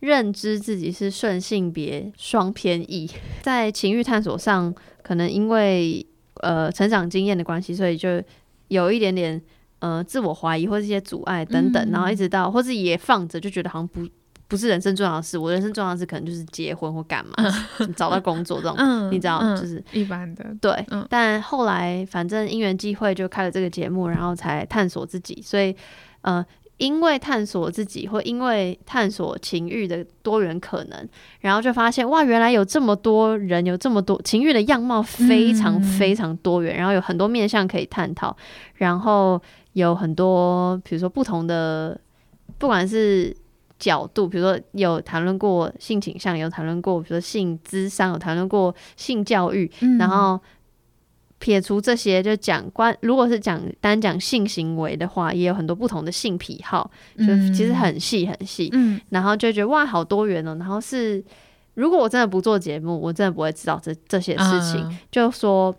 认知自己是顺性别双偏异，在情欲探索上，可能因为呃成长经验的关系，所以就有一点点呃自我怀疑或是一些阻碍等等，嗯然后一直到或是也放着，就觉得好像不不是人生重要的事，我人生重要的事可能就是结婚或干嘛，找到工作这种，嗯你知道，嗯就是一般的，对。嗯但后来反正因缘际会就开了这个节目，然后才探索自己，所以呃。因为探索自己，或因为探索情欲的多元可能，然后就发现哇，原来有这么多人，有这么多情欲的样貌非常嗯非常多元，然后有很多面向可以探讨，然后有很多比如说不同的，不管是角度，比如说有谈论过性倾向，有谈论过比如说性智商，有谈论过性教育，嗯。然后撇除这些，就讲关，如果是讲单讲性行为的话，也有很多不同的性癖好，就其实很细很细，嗯然后就觉得哇，好多元哦。然后是，如果我真的不做节目，我真的不会知道这这些事情。嗯就说，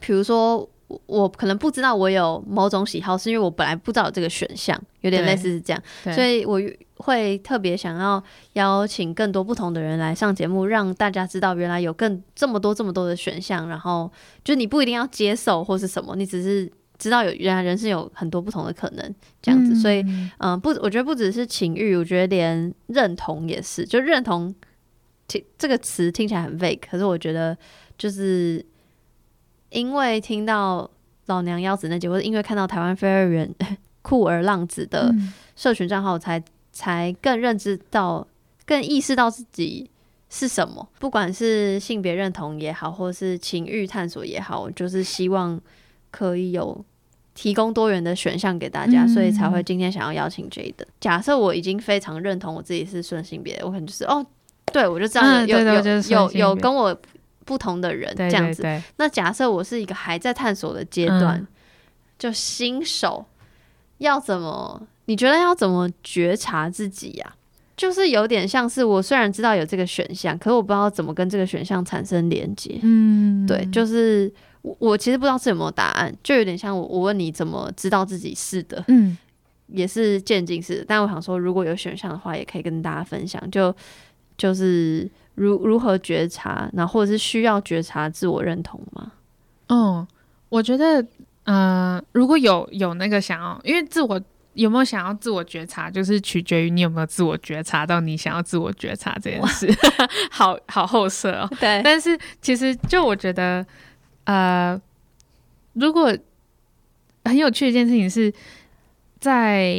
比如说。我我可能不知道我有某种喜好，是因为我本来不知道有这个选项，有点类似是这样，所以我会特别想要邀请更多不同的人来上节目，让大家知道原来有更这么多这么多的选项，然后就你不一定要接受或是什么，你只是知道有原来人生有很多不同的可能这样子，所以嗯，不，我觉得不只是情欲，我觉得连认同也是。就认同，听这个词听起来很 vague，可是我觉得就是因为听到老娘腰子那集，或者因为看到台湾飞儿人酷儿浪子的嗯社群账号才，才更认知到、更意识到自己是什么。不管是性别认同也好，或是情欲探索也好，我就是希望可以有提供多元的选项给大家，嗯所以才会今天想要邀请 J 的。假设我已经非常认同我自己是顺性别，我可能就是哦，对我就知道有、有就是有有跟我不同的人这样子。对对那假设我是一个还在探索的阶段，嗯就新手，要怎么？你觉得要怎么觉察自己呀、就是有点像是我虽然知道有这个选项，可是我不知道怎么跟这个选项产生连接。嗯对，就是我我其实不知道是有没有答案，就有点像我我问你怎么知道自己是的，嗯也是渐进式的。但我想说，如果有选项的话，也可以跟大家分享，就就是如如何觉察，然后或者是需要觉察自我认同吗？哦，我觉得，呃，如果有有那个想要，因为自我有没有想要自我觉察，就是取决于你有没有自我觉察到你想要自我觉察这件事，好好后设哦。对，但是其实就我觉得，呃，如果很有趣的一件事情是在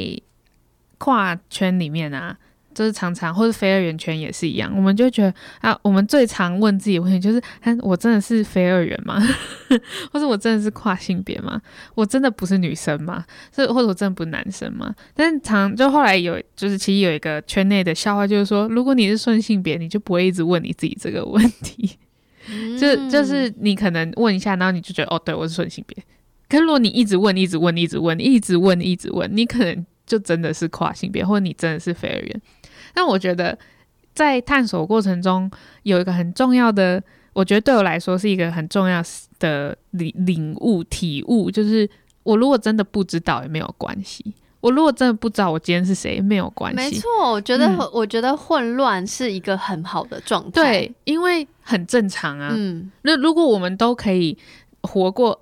跨圈里面啊，就是常常或者非二元圈也是一样，我们就觉得啊，我们最常问自己的问题就是：啊，我真的是非二元吗？或者我真的是跨性别吗？我真的不是女生吗？是或者我真的不是男生吗？但是常就后来有，就是其实有一个圈内的笑话，就是说，如果你是顺性别，你就不会一直问你自己这个问题。就嗯就是你可能问一下，然后你就觉得哦，对我是顺性别。可是如果你一直问，一直问，一直问，一直问，一直问，你可能就真的是跨性别，或者你真的是非二元。但我觉得在探索过程中，有一个很重要的，我觉得对我来说是一个很重要的领领悟、体悟，就是我如果真的不知道也没有关系，我如果真的不知道我今天是谁也没有关系。没错，我觉得、嗯我觉得混乱是一个很好的状态。，对，因为很正常啊。嗯，那如果我们都可以活过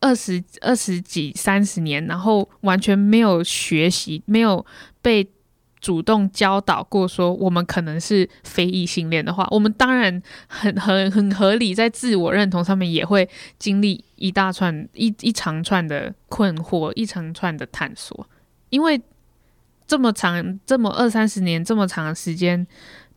二十二十几、三十年，然后完全没有学习，没有被主动教导过，说我们可能是非异性恋的话，我们当然很很很合理，在自我认同上面也会经历一大串一一长串的困惑，一长串的探索，因为这么长这么二三十年这么长的时间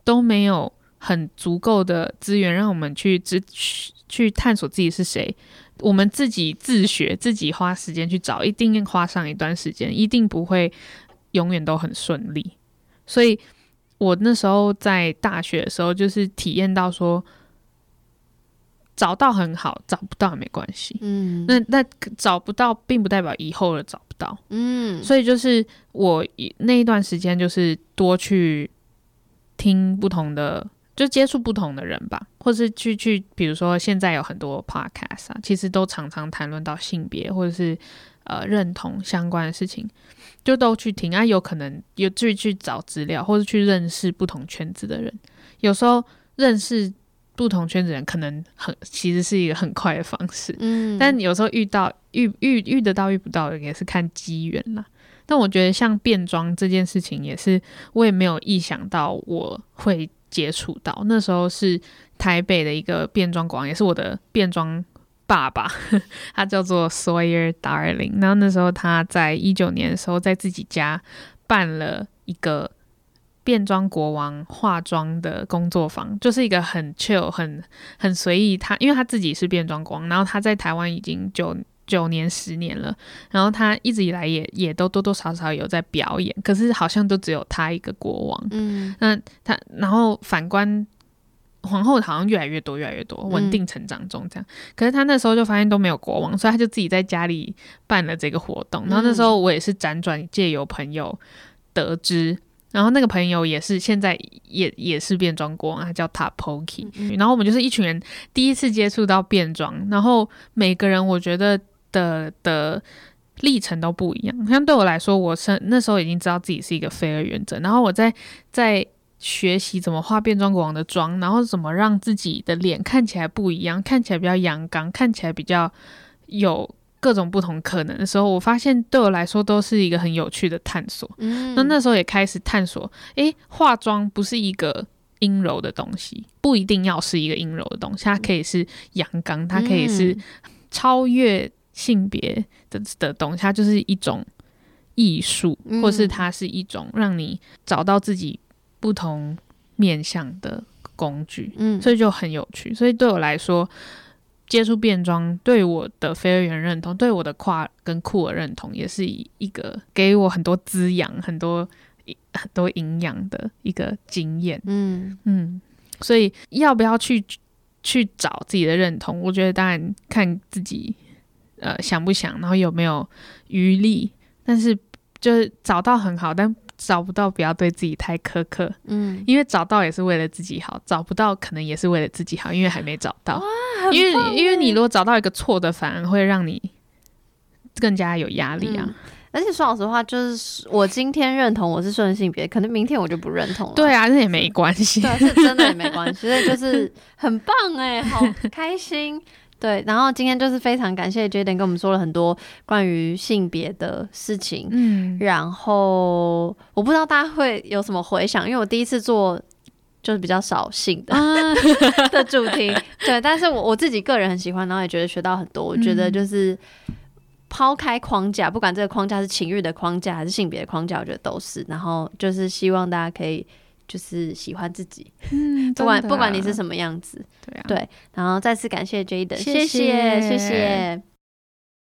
都没有很足够的资源让我们去知去去探索自己是谁。我们自己自学，自己花时间去找，一定花上一段时间，一定不会永远都很顺利。所以我那时候在大学的时候，就是体验到说，找到很好，找不到也没关系。嗯那那找不到，并不代表以后的找不到。嗯所以就是我那一段时间，就是多去听不同的，就接触不同的人吧，或是去去，比如说现在有很多 podcast 啊，其实都常常谈论到性别或者是呃认同相关的事情，就都去听啊，有可能有去去找资料，或者去认识不同圈子的人，有时候认识。不同圈子的人可能很，其实是一个很快的方式，嗯但有时候遇到遇遇遇得到遇不到也是看机缘啦。但我觉得像变装这件事情，也是我也没有意想到我会接触到。那时候是台北的一个变装馆，也是我的变装爸爸，他叫做 Sawyer Darling。然后那时候他在一九年的时候，在自己家办了一个变装国王化妆的工作坊，就是一个很 chill、很很随意。他因为他自己是变装国王，然后他在台湾已经九九年、十年了，然后他一直以来也也都多多少少有在表演，可是好像都只有他一个国王。嗯那他然后反观皇后好像越来越多，越来越多，嗯稳定成长中这样。可是他那时候就发现都没有国王，所以他就自己在家里办了这个活动。然后那时候我也是辗转借由朋友得知。然后那个朋友也是现在也也是变装国王，他叫 Tappoki、然后我们就是一群人第一次接触到变装，然后每个人我觉得的的历程都不一样。像对我来说，我是那时候已经知道自己是一个非二元者，然后我在在学习怎么画变装国王的妆，然后怎么让自己的脸看起来不一样，看起来比较阳刚，看起来比较有各种不同可能的时候，我发现对我来说都是一个很有趣的探索。嗯那那时候也开始探索，诶，化妆不是一个阴柔的东西，不一定要是一个阴柔的东西，它可以是阳刚，它可以是超越性别的的东西，它就是一种艺术，嗯或是它是一种让你找到自己不同面向的工具，嗯所以就很有趣。所以对我来说，接触变装对我的非二元认同，对我的跨跟酷儿认同，也是一个给我很多滋养、很多很多营养的一个经验。嗯嗯，所以要不要去去找自己的认同？我觉得当然看自己呃想不想，然后有没有余力。但是就是找到很好，但找不到不要对自己太苛刻，嗯，因为找到也是为了自己好，找不到可能也是为了自己好，因为还没找到。因棒为因为你如果找到一个错的，反而会让你更加有压力啊。嗯而且说老实话，就是我今天认同我是顺性别，可能明天我就不认同了。对啊，这也没关系是真的也没关系，所以就是很棒哎，好开心。对，然后今天就是非常感谢 Jaden 跟我们说了很多关于性别的事情，嗯，然后我不知道大家会有什么回想，因为我第一次做就是比较少性的、啊，的主题，对，但是我我自己个人很喜欢，然后也觉得学到很多。我觉得就是抛开框架，不管这个框架是情欲的框架还是性别的框架，我觉得都是。然后就是希望大家可以就是喜欢自己，嗯，不管不管你是什么样子。对啊，对然后再次感谢 Jaden，谢谢谢谢谢谢。